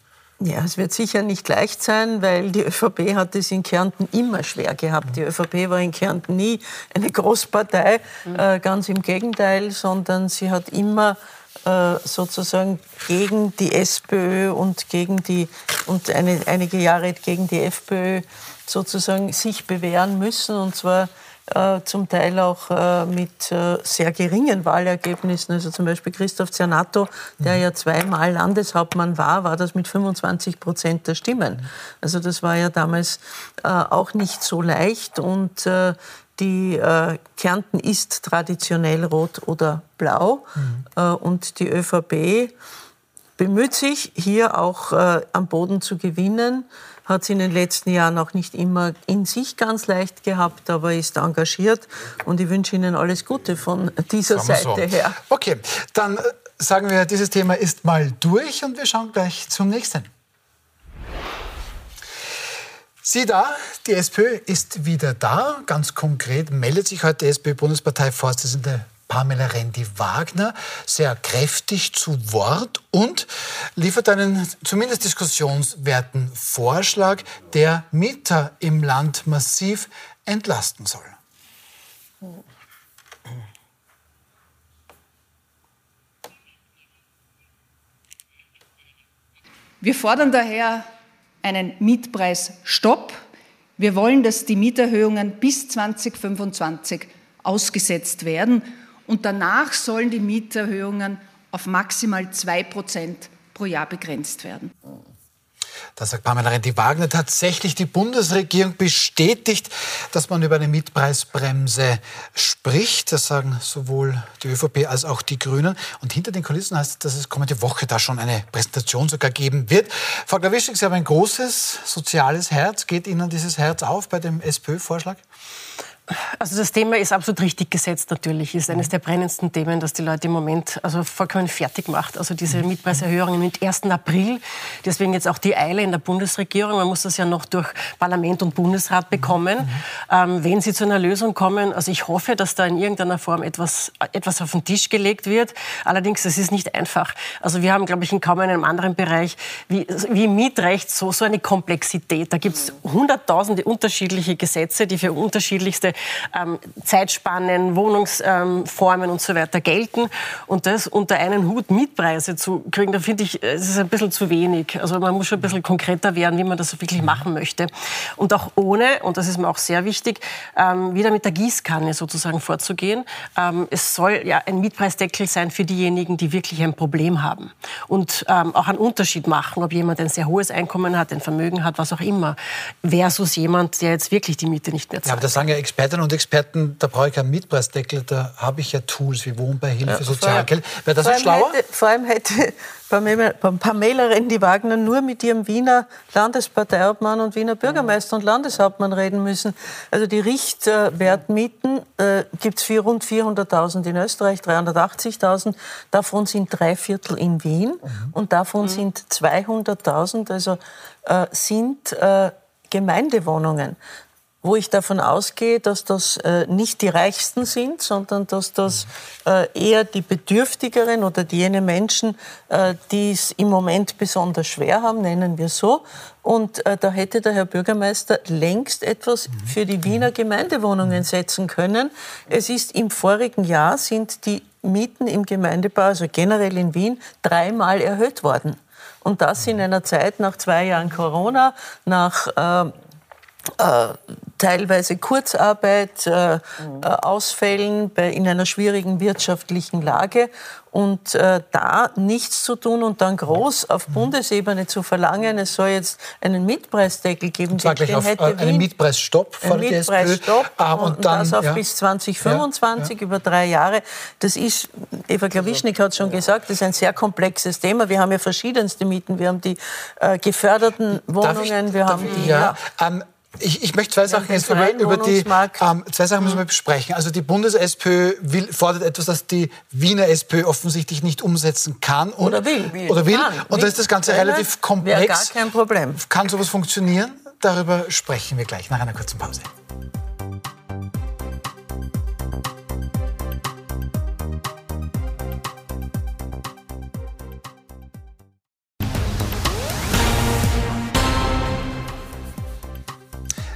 Ja, es wird sicher nicht leicht sein, weil die ÖVP hat es in Kärnten immer schwer gehabt. Die ÖVP war in Kärnten nie eine Großpartei, äh, ganz im Gegenteil, sondern sie hat immer äh, sozusagen gegen die SPÖ und gegen die und eine, einige Jahre gegen die FPÖ sozusagen sich bewähren müssen und zwar äh, zum Teil auch äh, mit äh, sehr geringen Wahlergebnissen. Also zum Beispiel Christoph Zernato, der ja zweimal Landeshauptmann war, war das mit 25 Prozent der Stimmen. Also das war ja damals äh, auch nicht so leicht und äh, die äh, Kärnten ist traditionell rot oder blau äh, und die ÖVP bemüht sich, hier auch äh, am Boden zu gewinnen. Hat es in den letzten Jahren auch nicht immer in sich ganz leicht gehabt, aber ist engagiert. Und ich wünsche Ihnen alles Gute von dieser Seite so. her. Okay, dann äh, sagen wir, dieses Thema ist mal durch und wir schauen gleich zum nächsten. Sieh da, die SPÖ ist wieder da. Ganz konkret meldet sich heute die SPÖ-Bundesparteivorsitzende Pamela Rendi-Wagner sehr kräftig zu Wort und liefert einen zumindest diskussionswerten Vorschlag, der Mieter im Land massiv entlasten soll. Wir fordern daher einen Mietpreisstopp. Wir wollen, dass die Mieterhöhungen bis 2025 ausgesetzt werden. Und danach sollen die Mieterhöhungen auf maximal 2 Prozent pro Jahr begrenzt werden. Da sagt Pamela Rendi-Wagner tatsächlich, die Bundesregierung bestätigt, dass man über eine Mietpreisbremse spricht. Das sagen sowohl die ÖVP als auch die Grünen. Und hinter den Kulissen heißt es, dass es kommende Woche da schon eine Präsentation sogar geben wird. Frau Glawischek, Sie haben ein großes soziales Herz. Geht Ihnen dieses Herz auf bei dem SPÖ-Vorschlag? Also das Thema ist absolut richtig gesetzt natürlich. Ist eines der brennendsten Themen, das die Leute im Moment also vollkommen fertig macht. Also diese Mietpreiserhöhungen mit 1. April. Deswegen jetzt auch die Eile in der Bundesregierung. Man muss das ja noch durch Parlament und Bundesrat bekommen. Ähm, wenn sie zu einer Lösung kommen, also ich hoffe, dass da in irgendeiner Form etwas, etwas auf den Tisch gelegt wird. Allerdings, es ist nicht einfach. Also wir haben, glaube ich, in kaum einem anderen Bereich wie, wie Mietrecht so, so eine Komplexität. Da gibt es hunderttausende unterschiedliche Gesetze, die für unterschiedlichste ähm, Zeitspannen, Wohnungsformen und so weiter gelten. Und das unter einen Hut Mietpreise zu kriegen, da finde ich, es ist ein bisschen zu wenig. Also man muss schon ein bisschen konkreter werden, wie man das wirklich machen möchte. Und auch ohne, und das ist mir auch sehr wichtig, ähm, wieder mit der Gießkanne sozusagen vorzugehen. Ähm, es soll ja ein Mietpreisdeckel sein für diejenigen, die wirklich ein Problem haben. Und ähm, auch einen Unterschied machen, ob jemand ein sehr hohes Einkommen hat, ein Vermögen hat, was auch immer, versus jemand, der jetzt wirklich die Miete nicht mehr zahlt. Ja, aber da sagen ja Expertinnen und Experten, da brauche ich keinen Mietpreisdeckel, da habe ich ja Tools wie Wohnbeihilfe, ja, Sozialgeld. Wäre das nicht schlauer? Hätte, vor allem hätte Pamela Rendi-Wagner nur mit ihrem Wiener Landesparteiobmann und Wiener Bürgermeister und Landeshauptmann reden müssen. Also die Richtwertmieten äh, gibt es rund 400.000 in Österreich, 380.000. Davon sind drei Viertel in Wien mhm. und davon mhm. sind 200.000, also äh, sind äh, Gemeindewohnungen wo ich davon ausgehe, dass das äh, nicht die Reichsten sind, sondern dass das äh, eher die Bedürftigeren oder jene Menschen, äh, die es im Moment besonders schwer haben, nennen wir so. Und äh, da hätte der Herr Bürgermeister längst etwas für die Wiener Gemeindewohnungen setzen können. Es ist im vorigen Jahr sind die Mieten im Gemeindebau, also generell in Wien, dreimal erhöht worden. Und das in einer Zeit nach zwei Jahren Corona, nach äh, äh, teilweise Kurzarbeit, äh, mhm. Ausfällen bei, in einer schwierigen wirtschaftlichen Lage. Und äh, da nichts zu tun und dann groß auf. Bundesebene zu verlangen, es soll jetzt einen Mietpreisdeckel geben. Gleich auf hätte einen Mietpreisstopp von der Mietpreisstopp ah, und, und dann, das auf ja. bis 2025 ja, ja. über drei Jahre. Das ist, Eva Klawischnik hat schon gesagt, das ist ein sehr komplexes Thema. Wir haben ja verschiedenste Mieten. Wir haben die äh, geförderten Wohnungen, ich, wir haben die... Ja, ähm, ich, ich, möchte zwei Sachen jetzt über, über die ähm, zwei Sachen müssen wir besprechen. Also die Bundes-SPÖ fordert etwas, das die Wiener SPÖ offensichtlich nicht umsetzen kann und, oder will. Oder will. Und da ist das Ganze relativ komplex. gar kein Problem. Kann sowas funktionieren? Darüber sprechen wir gleich nach einer kurzen Pause.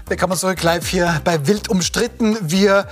Willkommen zurück live hier bei Wild umstritten. Wir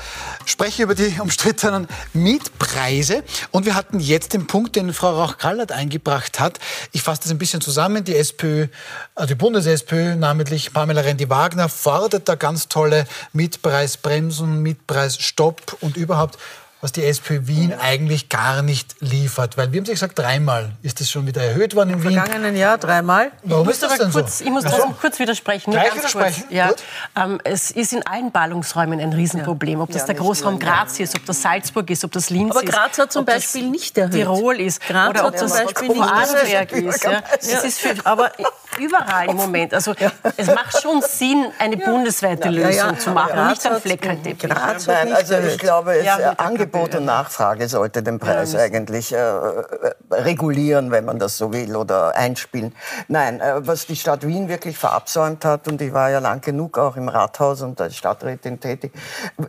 sprechen über die umstrittenen Mietpreise. Und wir hatten jetzt den Punkt, den Frau Rauch-Kallert eingebracht hat. Ich fasse das ein bisschen zusammen. Die SPÖ, also die Bundes-SPÖ, namentlich Pamela Rendi-Wagner, fordert da ganz tolle Mietpreisbremsen, Mietpreisstopp und überhaupt was die SPÖ Wien eigentlich gar nicht liefert. Weil wir haben sich gesagt, dreimal ist das schon wieder erhöht worden in Wien. Im vergangenen Jahr dreimal. Warum ist das denn kurz, so? Ich muss trotzdem kurz widersprechen. Gleich widersprechen? Ja. Ähm, es ist in allen Ballungsräumen ein Riesenproblem. Ob das ja, der Großraum Graz ist, ob das Salzburg ist, ob das Linz ist. Aber Graz hat zum Beispiel nicht erhöht. Tirol ist. Graz oder ob das zum Beispiel nicht Vorarlberg ist. Ja. Es ist für, aber überall im Moment. Also es macht schon Sinn, eine bundesweite Lösung zu machen, und nicht ein Fleckerlteppich. Nein, also ich glaube, es Angebot Angebot und Nachfrage sollte den Preis ja, eigentlich äh, äh, regulieren, wenn man das so will, oder einspielen. Nein, äh, was die Stadt Wien wirklich verabsäumt hat, und ich war ja lang genug auch im Rathaus und als Stadträtin tätig,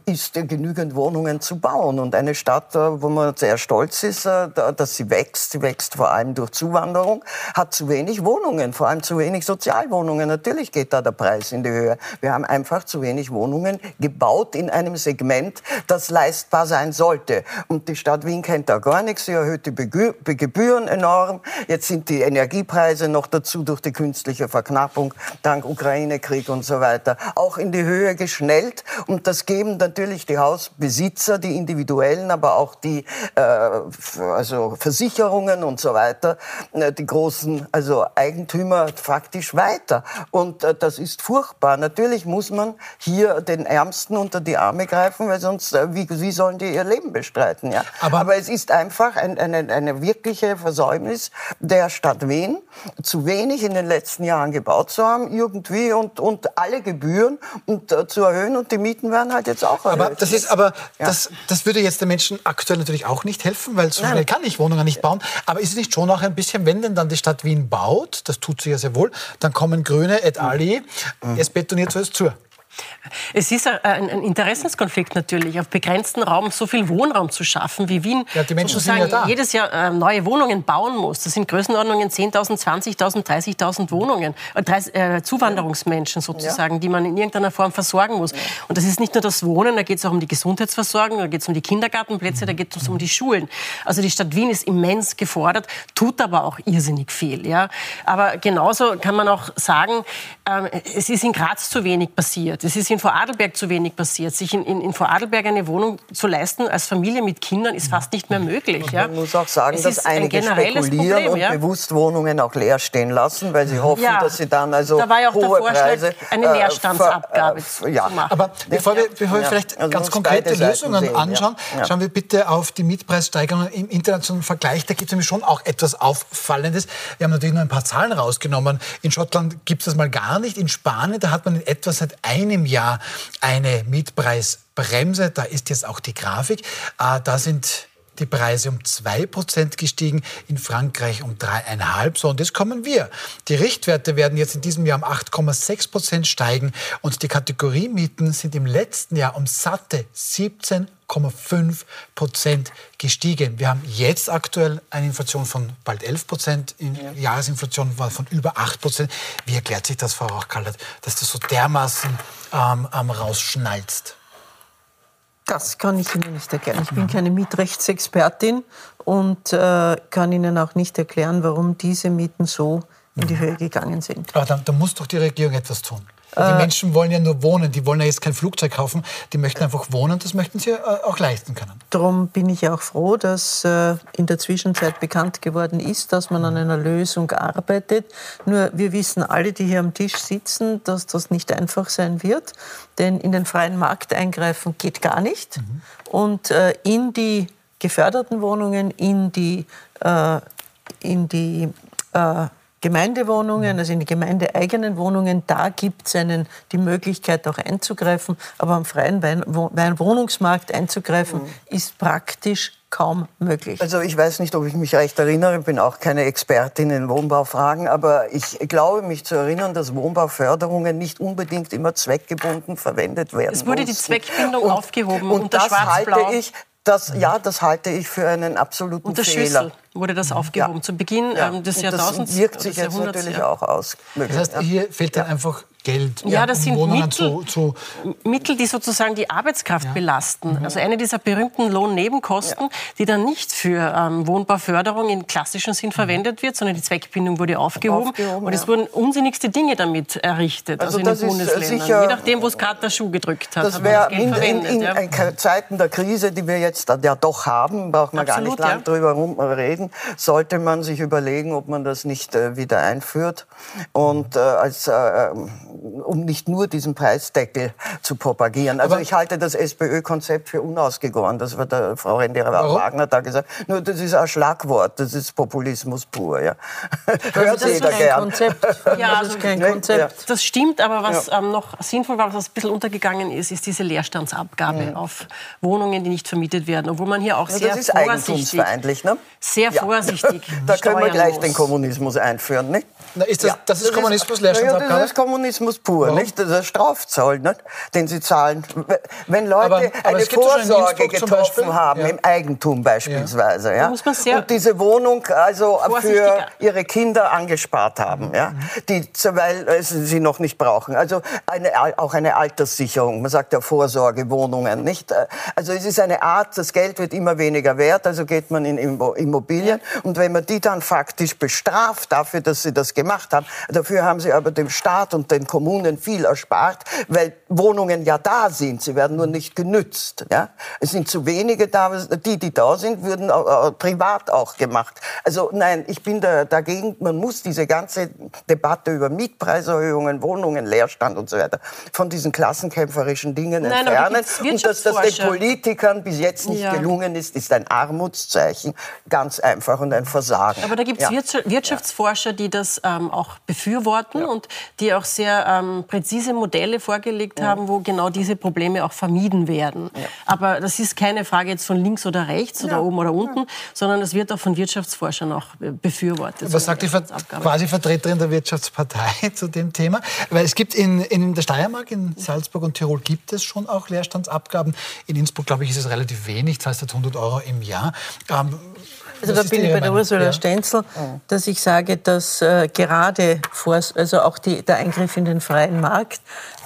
ist äh, genügend Wohnungen zu bauen. Und eine Stadt, äh, wo man sehr stolz ist, äh, dass sie wächst, sie wächst vor allem durch Zuwanderung, hat zu wenig Wohnungen, vor allem zu wenig Sozialwohnungen. Natürlich geht da der Preis in die Höhe. Wir haben einfach zu wenig Wohnungen gebaut in einem Segment, das leistbar sein sollte sollte. Und die Stadt Wien kennt da gar nichts. Sie erhöht die Gebühren enorm. Jetzt sind die Energiepreise noch dazu durch die künstliche Verknappung dank Ukraine-Krieg und so weiter auch in die Höhe geschnellt. Und das geben natürlich die Hausbesitzer, die individuellen, aber auch die äh, also Versicherungen und so weiter, äh, die großen also Eigentümer faktisch weiter. Und äh, das ist furchtbar. Natürlich muss man hier den Ärmsten unter die Arme greifen, weil sonst, äh, wie, wie sollen die ihr Leben bestreiten. Ja? Aber, Aber es ist einfach ein, eine, eine wirkliche Versäumnis der Stadt Wien, zu wenig in den letzten Jahren gebaut zu haben, irgendwie, und, und alle Gebühren und, äh, zu erhöhen. Und die Mieten werden halt jetzt auch erhöht. Aber das ist aber, ja. das, das würde jetzt den Menschen aktuell natürlich auch nicht helfen, weil so schnell kann ich Wohnungen nicht bauen. Aber ist es nicht schon auch ein bisschen, wenn denn dann die Stadt Wien baut, das tut sie ja sehr wohl, dann kommen Grüne et ali, mhm. es betoniert so es zu. Es ist ein, ein Interessenskonflikt natürlich, auf begrenzten Raum so viel Wohnraum zu schaffen, wie Wien ja, die Menschen sozusagen ja jedes Jahr äh, neue Wohnungen bauen muss. Das sind Größenordnungen 10.000, 20.000, 30.000 Wohnungen, äh, 30, äh, Zuwanderungsmenschen sozusagen, ja. die man in irgendeiner Form versorgen muss. Und das ist nicht nur das Wohnen, da geht es auch um die Gesundheitsversorgung, da geht es um die Kindergartenplätze, da geht es um die Schulen. Also die Stadt Wien ist immens gefordert, tut aber auch irrsinnig viel. Ja? Aber genauso kann man auch sagen, äh, es ist in Graz zu wenig passiert. Es ist in Vorarlberg zu wenig passiert. Sich in, in, in Vorarlberg eine Wohnung zu leisten als Familie mit Kindern ist fast nicht mehr möglich. Ja? Man muss auch sagen, es dass einige spekulieren Problem, und ja? bewusst Wohnungen auch leer stehen lassen, weil sie hoffen, ja, dass sie dann also da war ja auch hohe der Vorschlag, Preise, eine äh, Leerstandsabgabe äh, ja. zu machen. Aber bevor wir, bevor wir vielleicht also ganz konkrete Lösungen sehen, anschauen, schauen wir bitte auf die Mietpreissteigerungen im internationalen Vergleich. Da gibt es nämlich schon auch etwas Auffallendes. Wir haben natürlich nur ein paar Zahlen rausgenommen. In Schottland gibt es das mal gar nicht. In Spanien, da hat man in etwa seit einem Jahr eine Mietpreisbremse. Da ist jetzt auch die Grafik. Äh, da sind die Preise um 2% gestiegen, in Frankreich um 3,5%. So, und jetzt kommen wir. Die Richtwerte werden jetzt in diesem Jahr um 8,6% steigen und die Kategoriemieten sind im letzten Jahr um satte 17,5 Prozent gestiegen. Wir haben jetzt aktuell eine Inflation von bald 11 Prozent, ja. Jahresinflation war von über 8 Prozent. Wie erklärt sich das, Frau Rauchkallert, dass das so dermaßen ähm, ähm, rausschnalzt? Das kann ich Ihnen nicht erklären. Ich bin keine Mietrechtsexpertin und äh, kann Ihnen auch nicht erklären, warum diese Mieten so in die Höhe gegangen sind. Aber da muss doch die Regierung etwas tun. Die äh, Menschen wollen ja nur wohnen, die wollen ja jetzt kein Flugzeug kaufen, die möchten einfach wohnen, das möchten sie äh, auch leisten können. Darum bin ich auch froh, dass äh, in der Zwischenzeit bekannt geworden ist, dass man an einer Lösung arbeitet. Nur wir wissen alle, die hier am Tisch sitzen, dass das nicht einfach sein wird, denn in den freien Markt eingreifen geht gar nicht. Mhm. Und in die geförderten Wohnungen, in die, in die Gemeindewohnungen, also in die gemeindeeigenen Wohnungen, da gibt es die Möglichkeit auch einzugreifen. Aber am freien Wohnungsmarkt einzugreifen, mhm. ist praktisch kaum möglich. Also ich weiß nicht, ob ich mich recht erinnere, bin auch keine Expertin in Wohnbaufragen, aber ich glaube mich zu erinnern, dass Wohnbauförderungen nicht unbedingt immer zweckgebunden verwendet werden. Es wurde mussten. die Zweckbindung und, aufgehoben und unter das halte ich, das, ja, das halte ich für einen absoluten Unter Fehler. Schüssel wurde das aufgehoben. Ja. Zu Beginn ja. ähm, des Jahrtausends. Das wirkt sich jetzt natürlich auch aus. Das heißt, hier fehlt dann einfach Geld. Ja, das sind Mittel, zu, zu Mittel, die sozusagen die Arbeitskraft ja. belasten. Mhm. Also eine dieser berühmten Lohnnebenkosten, ja. die dann nicht für ähm, Wohnbauförderung im klassischen Sinn mhm. verwendet wird, sondern die Zweckbindung wurde aufgehoben. aufgehoben und es wurden unsinnigste Dinge damit errichtet, also, also in den Bundesländern. Sicher, Je nachdem, wo es gerade der Schuh gedrückt hat. Das wäre in, in, in ja. Zeiten der Krise, die wir jetzt ja doch haben, braucht man Absolut, gar nicht lange drüber reden, sollte man sich überlegen, ob man das nicht äh, wieder einführt und äh, als äh, um nicht nur diesen Preisdeckel zu propagieren. Also Aber ich halte das SPÖ-Konzept für unausgegoren. Das wird der Frau Rendera-Wagner da gesagt. Nur das ist ein Schlagwort. Das ist Populismus pur. Ja. Hört das jeder gern. Konzept. Ja, das ist kein also, Konzept. Das stimmt. Aber was ja. ähm, noch sinnvoll war, was ein bisschen untergegangen ist, ist diese Leerstandsabgabe mhm. auf Wohnungen, die nicht vermietet werden. Obwohl man hier auch ja, sehr das ist vorsichtig, ne? sehr ja. vorsichtig Da können wir gleich muss. den Kommunismus einführen. Nicht? Na, ist das, das ist Kommunismus, Leerstandsabgabe? Ja, das ist Kommunismus pur, Warum? nicht? Das ist Strafzoll, nicht? den sie zahlen. Wenn Leute aber, aber eine Vorsorge getroffen haben, ja. im Eigentum beispielsweise, ja. ja? und diese Wohnung also für ihre Kinder angespart haben, ja? Mhm. die, weil sie noch nicht brauchen. Also eine, auch eine Alterssicherung, man sagt ja Vorsorgewohnungen, nicht? Also es ist eine Art, das Geld wird immer weniger wert, also geht man in Immobilien. Und wenn man die dann faktisch bestraft dafür, dass sie das gemacht haben, dafür haben sie aber dem Staat und den Kommunen viel erspart, weil Wohnungen ja da sind. Sie werden nur nicht genützt. Ja? Es sind zu wenige da. Die, die da sind, würden äh, privat auch gemacht. Also nein, ich bin da, dagegen. Man muss diese ganze Debatte über Mietpreiserhöhungen, Wohnungen, Leerstand und so weiter von diesen klassenkämpferischen Dingen nein, entfernen. Und dass das den Politikern bis jetzt nicht ja. gelungen ist, ist ein Armutszeichen. Ganz einfach und ein Versagen. Aber da gibt es ja. Wirtschaftsforscher, die das ähm, auch befürworten ja. und die auch sehr ähm, präzise Modelle vorgelegt erlebt haben, wo genau diese Probleme auch vermieden werden. Aber das ist keine Frage jetzt von links oder rechts oder oben oder unten, sondern es wird auch von Wirtschaftsforschern auch befürwortet. Was sagt die Ver quasi Vertreterin der Wirtschaftspartei zu dem Thema? Weil es gibt in, in der Steiermark, in Salzburg und Tirol gibt es schon auch Leerstandsabgaben. In Innsbruck, glaube ich, ist es relativ wenig, das heißt 100 Euro im Jahr. Ähm, also da bin ich bei der Ursula ja. Stenzel, dass ich sage, dass äh, gerade vor, also auch die, der Eingriff in den freien Markt,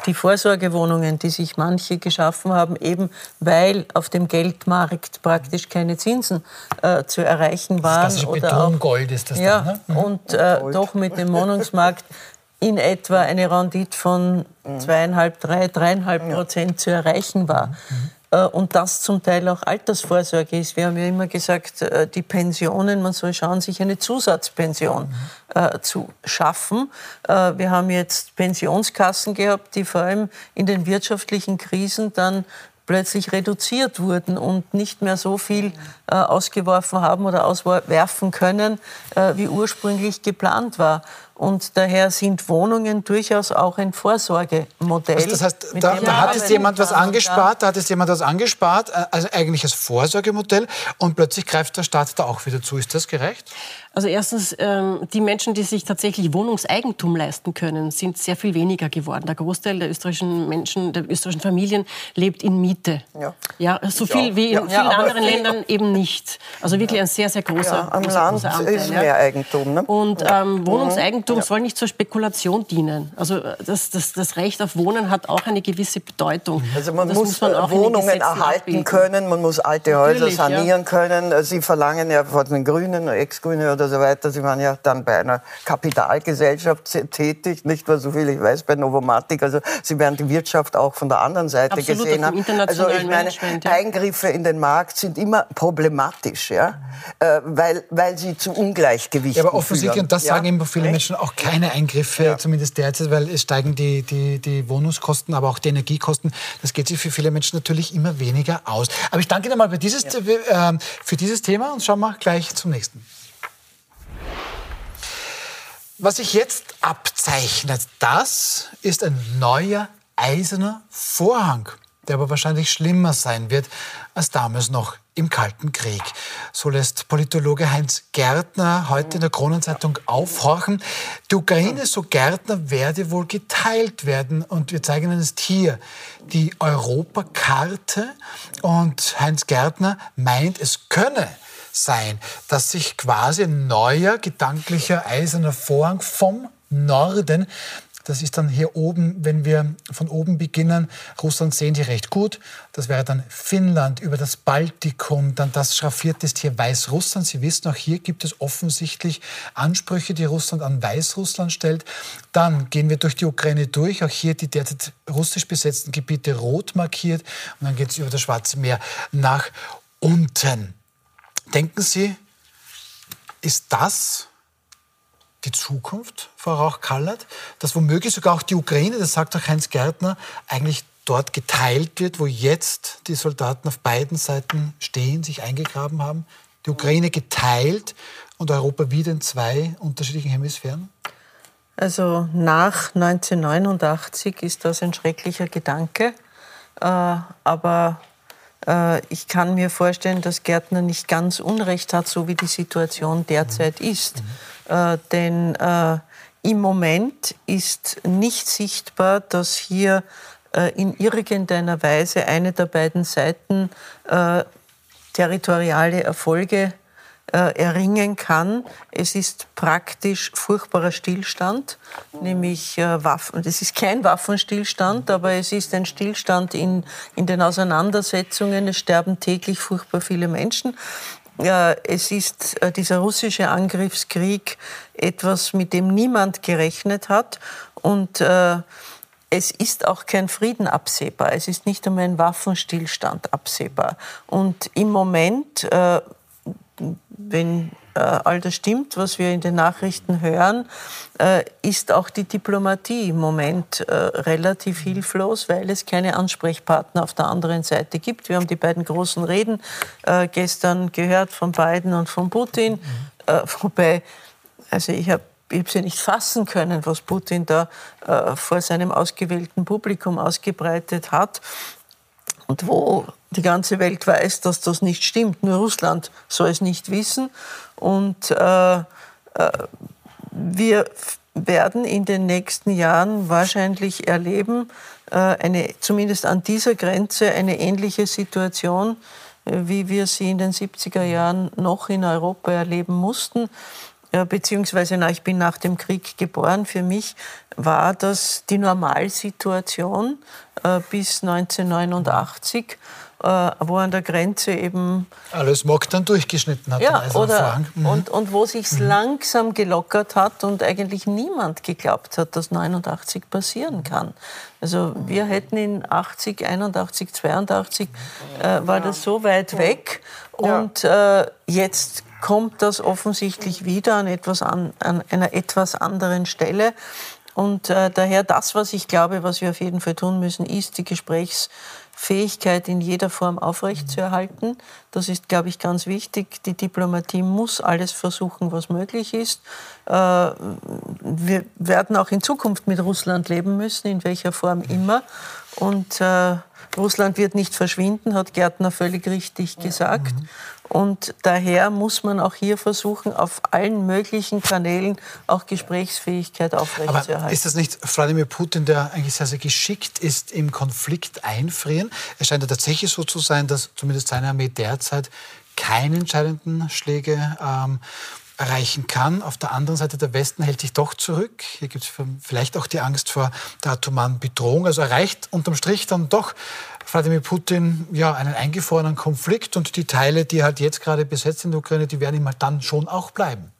die Vorsorgewohnungen, die sich manche geschaffen haben, eben weil auf dem Geldmarkt praktisch keine Zinsen äh, zu erreichen waren. Das oder auch, Gold ist das ja, dann, ne? Mhm. Und äh, doch mit dem Wohnungsmarkt in etwa eine Rendite von zweieinhalb, drei, dreieinhalb Prozent zu erreichen war. Mhm. Äh, und das zum Teil auch Altersvorsorge ist. Wir haben ja immer gesagt, äh, die Pensionen, man soll schauen, sich eine Zusatzpension äh, zu schaffen. Wir haben jetzt Pensionskassen gehabt, die vor allem in den wirtschaftlichen Krisen dann plötzlich reduziert wurden und nicht mehr so viel ausgeworfen haben oder auswerfen können, wie ursprünglich geplant war. Und daher sind Wohnungen durchaus auch ein Vorsorgemodell. Also das heißt, da, da hat es jemand was angespart, da hat es jemand was angespart, äh, also eigentlich als Vorsorgemodell und plötzlich greift der Staat da auch wieder zu. Ist das gerecht? Also erstens, ähm, die Menschen, die sich tatsächlich Wohnungseigentum leisten können, sind sehr viel weniger geworden. Der Großteil der österreichischen Menschen, der österreichischen Familien lebt in Miete. Ja, ja so viel ja. wie in ja, vielen anderen Ländern eben nicht. Also wirklich ein sehr, sehr großer, ja, am großer, Land großer Anteil. ist mehr Eigentum. Ne? Und ähm, Wohnungseigentum mhm. soll nicht zur Spekulation dienen. Also das, das, das, Recht auf Wohnen hat auch eine gewisse Bedeutung. Also man muss, muss man Wohnungen erhalten abbilden. können, man muss alte Häuser Natürlich, sanieren können. Sie verlangen ja von den Grünen, Ex-Grüne oder so weiter. Sie waren ja dann bei einer Kapitalgesellschaft tätig, nicht nur so viel ich weiß, bei Novomatic. Also Sie werden die Wirtschaft auch von der anderen Seite Absolut, gesehen haben. Also ich meine, ja. Eingriffe in den Markt sind immer problematisch, ja, äh, weil, weil sie zu Ungleichgewichten ja, aber offensichtlich, führen. und das sagen immer viele Menschen, auch keine Eingriffe, ja. zumindest derzeit, weil es steigen die, die, die Wohnungskosten, aber auch die Energiekosten. Das geht sich für viele Menschen natürlich immer weniger aus. Aber ich danke Ihnen mal für dieses, äh, für dieses Thema und schauen wir gleich zum nächsten. Was sich jetzt abzeichnet, das ist ein neuer eiserner Vorhang, der aber wahrscheinlich schlimmer sein wird als damals noch im Kalten Krieg. So lässt Politologe Heinz Gärtner heute in der Kronenzeitung aufhorchen. Die Ukraine, so Gärtner, werde wohl geteilt werden. Und wir zeigen Ihnen jetzt hier die Europakarte. Und Heinz Gärtner meint, es könne sein, dass sich quasi ein neuer gedanklicher eiserner Vorhang vom Norden das ist dann hier oben, wenn wir von oben beginnen. Russland sehen die recht gut. Das wäre dann Finnland über das Baltikum. Dann das schraffiert ist hier Weißrussland. Sie wissen, auch hier gibt es offensichtlich Ansprüche, die Russland an Weißrussland stellt. Dann gehen wir durch die Ukraine durch. Auch hier die derzeit russisch besetzten Gebiete rot markiert. Und dann geht es über das Schwarze Meer nach unten. Denken Sie, ist das die Zukunft, Frau Rauch-Kallert, dass womöglich sogar auch die Ukraine, das sagt auch Heinz Gärtner, eigentlich dort geteilt wird, wo jetzt die Soldaten auf beiden Seiten stehen, sich eingegraben haben? Die Ukraine geteilt und Europa wieder in zwei unterschiedlichen Hemisphären? Also nach 1989 ist das ein schrecklicher Gedanke. Äh, aber äh, ich kann mir vorstellen, dass Gärtner nicht ganz Unrecht hat, so wie die Situation derzeit ist. Mhm. Äh, denn äh, im Moment ist nicht sichtbar, dass hier äh, in irgendeiner Weise eine der beiden Seiten äh, territoriale Erfolge äh, erringen kann. Es ist praktisch furchtbarer Stillstand, nämlich Waffen. Das ist kein Waffenstillstand, aber es ist ein Stillstand in, in den Auseinandersetzungen. Es sterben täglich furchtbar viele Menschen. Es ist äh, dieser russische Angriffskrieg etwas, mit dem niemand gerechnet hat. Und äh, es ist auch kein Frieden absehbar. Es ist nicht einmal ein Waffenstillstand absehbar. Und im Moment äh, wenn äh, all das stimmt, was wir in den Nachrichten hören, äh, ist auch die Diplomatie im Moment äh, relativ hilflos, weil es keine Ansprechpartner auf der anderen Seite gibt. Wir haben die beiden großen Reden äh, gestern gehört von Biden und von Putin, mhm. Äh, wobei, also ich habe ich habe sie nicht fassen können, was Putin da äh, vor seinem ausgewählten Publikum ausgebreitet hat. Und wo die ganze Welt weiß, dass das nicht stimmt. Nur Russland soll es nicht wissen. Und äh, äh, wir werden in den nächsten Jahren wahrscheinlich erleben, äh, eine, zumindest an dieser Grenze eine ähnliche Situation, äh, wie wir sie in den 70er Jahren noch in Europa erleben mussten. Beziehungsweise, na, ich bin nach dem Krieg geboren. Für mich war das die Normalsituation bis 1989 äh, wo an der Grenze eben alles Mock dann durchgeschnitten hat. Ja, oder, mhm. und, und wo sich mhm. langsam gelockert hat und eigentlich niemand geglaubt hat, dass 89 passieren kann. Also wir hätten in 80, 81, 82 äh, war das so weit weg und äh, jetzt kommt das offensichtlich wieder an, etwas an, an einer etwas anderen Stelle. Und äh, daher das, was ich glaube, was wir auf jeden Fall tun müssen, ist die Gesprächs Fähigkeit in jeder Form aufrechtzuerhalten. Das ist, glaube ich, ganz wichtig. Die Diplomatie muss alles versuchen, was möglich ist. Äh, wir werden auch in Zukunft mit Russland leben müssen, in welcher Form immer. Und äh, Russland wird nicht verschwinden, hat Gärtner völlig richtig gesagt. Und daher muss man auch hier versuchen, auf allen möglichen Kanälen auch Gesprächsfähigkeit aufrechtzuerhalten. Aber ist das nicht Wladimir Putin, der eigentlich sehr, sehr geschickt ist im Konflikt einfrieren? Es scheint ja tatsächlich so zu sein, dass zumindest seine Armee derzeit keine entscheidenden Schläge ähm, erreichen kann. Auf der anderen Seite, der Westen hält sich doch zurück. Hier gibt es vielleicht auch die Angst vor der atomaren Bedrohung. Also erreicht unterm Strich dann doch Wladimir Putin ja, einen eingefrorenen Konflikt und die Teile, die halt jetzt gerade besetzt sind in der Ukraine, die werden ihm halt dann schon auch bleiben.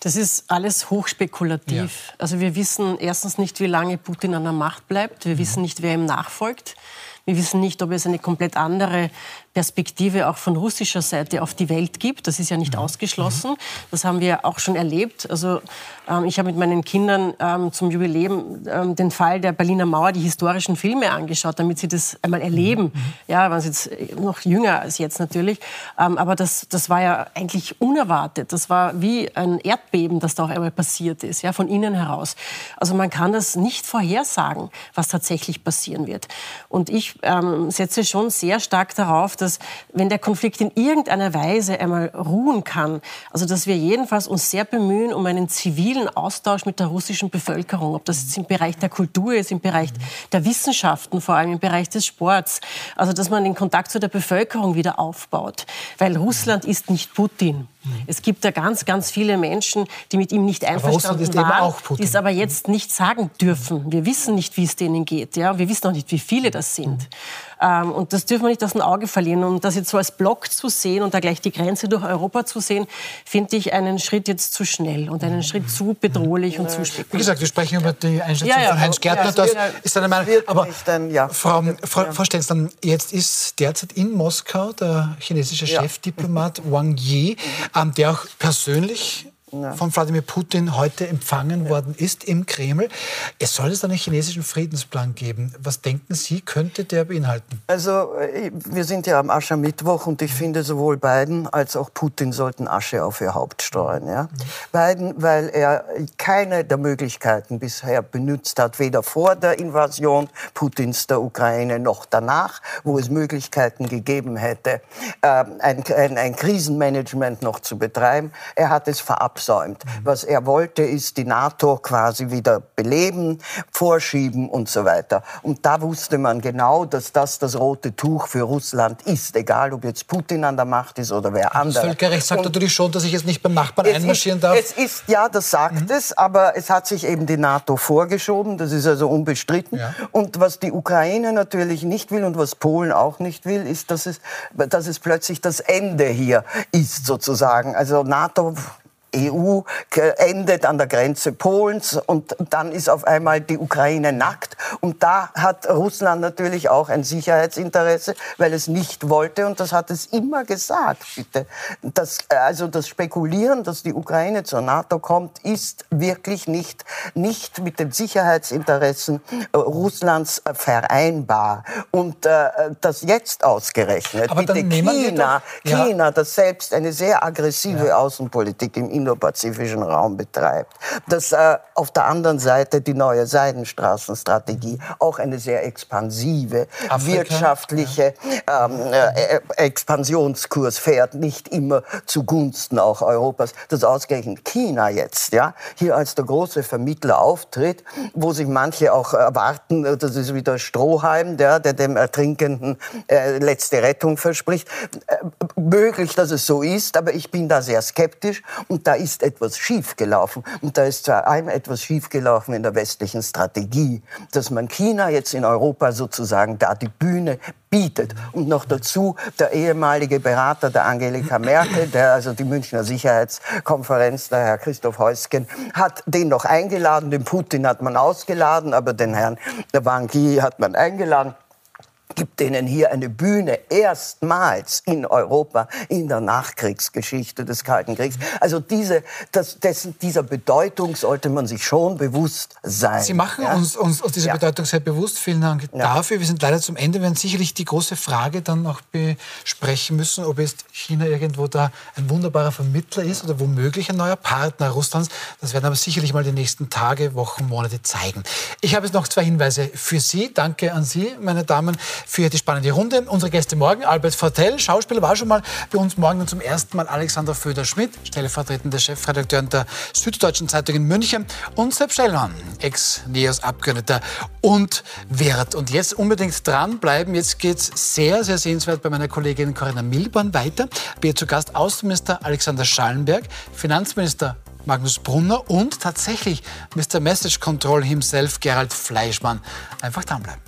Das ist alles hochspekulativ. Ja. Also wir wissen erstens nicht, wie lange Putin an der Macht bleibt. Wir mhm. wissen nicht, wer ihm nachfolgt. Wir wissen nicht, ob es eine komplett andere Perspektive auch von russischer Seite auf die Welt gibt. Das ist ja nicht mhm. ausgeschlossen. Das haben wir auch schon erlebt. Also ähm, ich habe mit meinen Kindern ähm, zum Jubiläum ähm, den Fall der Berliner Mauer, die historischen Filme angeschaut, damit sie das einmal erleben. Mhm. Ja, waren sie jetzt noch jünger als jetzt natürlich. Ähm, aber das, das war ja eigentlich unerwartet. Das war wie ein Erdbeben, das da auch einmal passiert ist, ja, von innen heraus. Also man kann das nicht vorhersagen, was tatsächlich passieren wird. Und ich ähm, setze schon sehr stark darauf, dass dass wenn der Konflikt in irgendeiner Weise einmal ruhen kann, also dass wir jedenfalls uns sehr bemühen um einen zivilen Austausch mit der russischen Bevölkerung, ob das jetzt im Bereich der Kultur ist, im Bereich der Wissenschaften, vor allem im Bereich des Sports, also dass man den Kontakt zu der Bevölkerung wieder aufbaut, weil Russland ist nicht Putin. Es gibt da ganz, ganz viele Menschen, die mit ihm nicht einverstanden waren, die es aber jetzt nicht sagen dürfen. Wir wissen nicht, wie es denen geht. Ja? Wir wissen auch nicht, wie viele das sind. Ähm, und das dürfen wir nicht aus dem Auge verlieren. Und das jetzt so als Block zu sehen und da gleich die Grenze durch Europa zu sehen, finde ich einen Schritt jetzt zu schnell und einen Schritt zu bedrohlich und zu spekulativ. Wie gesagt, wir sprechen über die Einschätzung ja, ja, von Heinz Gärtner. das ist eine Meinung. Aber dann, ja. Frau, Frau, Frau Stenz, jetzt ist derzeit in Moskau der chinesische Chefdiplomat Wang Yi, der auch persönlich ja. von Wladimir Putin heute empfangen ja. worden ist im Kreml. Es soll es einen chinesischen Friedensplan geben. Was denken Sie, könnte der beinhalten? Also, äh, wir sind ja am Aschermittwoch und ich finde, sowohl Biden als auch Putin sollten Asche auf ihr Haupt streuen. Ja? Mhm. Biden, weil er keine der Möglichkeiten bisher benutzt hat, weder vor der Invasion Putins der Ukraine noch danach, wo es Möglichkeiten gegeben hätte, ähm, ein, ein, ein Krisenmanagement noch zu betreiben. Er hat es verabschiedet verabsäumt. Was er wollte, ist die NATO quasi wieder beleben, vorschieben und so weiter. Und da wusste man genau, dass das das rote Tuch für Russland ist, egal ob jetzt Putin an der Macht ist oder wer andere. Das Völkerrecht sagt und natürlich schon, dass ich jetzt nicht beim Nachbarn einmarschieren darf. Es ist, ja, das sagt mhm. es, aber es hat sich eben die NATO vorgeschoben, das ist also unbestritten. Ja. Und was die Ukraine natürlich nicht will und was Polen auch nicht will, ist, dass es, dass es plötzlich das Ende hier ist, sozusagen. Also NATO EU endet an der Grenze Polens und dann ist auf einmal die Ukraine nackt. Und da hat Russland natürlich auch ein Sicherheitsinteresse, weil es nicht wollte und das hat es immer gesagt. Bitte. Das, also das Spekulieren, dass die Ukraine zur NATO kommt, ist wirklich nicht, nicht mit den Sicherheitsinteressen äh, Russlands äh, vereinbar. Und äh, das jetzt ausgerechnet, Aber bitte China, ja. China, das selbst eine sehr aggressive ja. Außenpolitik im indopazifischen Raum betreibt. Dass äh, auf der anderen Seite die neue Seidenstraßenstrategie auch eine sehr expansive, Afrika, wirtschaftliche ja. ähm, äh, Expansionskurs fährt, nicht immer zugunsten auch Europas. Dass ausgerechnet China jetzt ja, hier als der große Vermittler auftritt, wo sich manche auch erwarten, das ist wieder Strohhalm, der, der dem Ertrinkenden äh, letzte Rettung verspricht. Äh, möglich, dass es so ist, aber ich bin da sehr skeptisch und da ist etwas schiefgelaufen. Und da ist zwar einmal etwas schiefgelaufen in der westlichen Strategie, dass man China jetzt in Europa sozusagen da die Bühne bietet. Und noch dazu der ehemalige Berater der Angelika Merkel, der also die Münchner Sicherheitskonferenz, der Herr Christoph Heusgen, hat den noch eingeladen. Den Putin hat man ausgeladen, aber den Herrn Wang Yi hat man eingeladen gibt denen hier eine Bühne erstmals in Europa in der Nachkriegsgeschichte des Kalten Kriegs. Also diese, das, dessen, dieser Bedeutung sollte man sich schon bewusst sein. Sie machen ja? uns, uns, uns dieser ja. Bedeutung sehr bewusst. Vielen Dank ja. dafür. Wir sind leider zum Ende. Wir werden sicherlich die große Frage dann noch besprechen müssen, ob jetzt China irgendwo da ein wunderbarer Vermittler ist oder womöglich ein neuer Partner Russlands. Das werden aber sicherlich mal die nächsten Tage, Wochen, Monate zeigen. Ich habe jetzt noch zwei Hinweise für Sie. Danke an Sie, meine Damen für die spannende Runde. Unsere Gäste morgen, Albert Fortell, Schauspieler, war schon mal bei uns morgen und zum ersten Mal Alexander Föder-Schmidt, stellvertretender Chefredakteur der Süddeutschen Zeitung in München und Sepp Schellmann, Ex-NEOS-Abgeordneter und Wirt. Und jetzt unbedingt dranbleiben. Jetzt geht es sehr, sehr sehenswert bei meiner Kollegin Corinna Milborn weiter. Wir zu Gast Außenminister Alexander Schallenberg, Finanzminister Magnus Brunner und tatsächlich Mr. Message Control himself, Gerald Fleischmann. Einfach dranbleiben.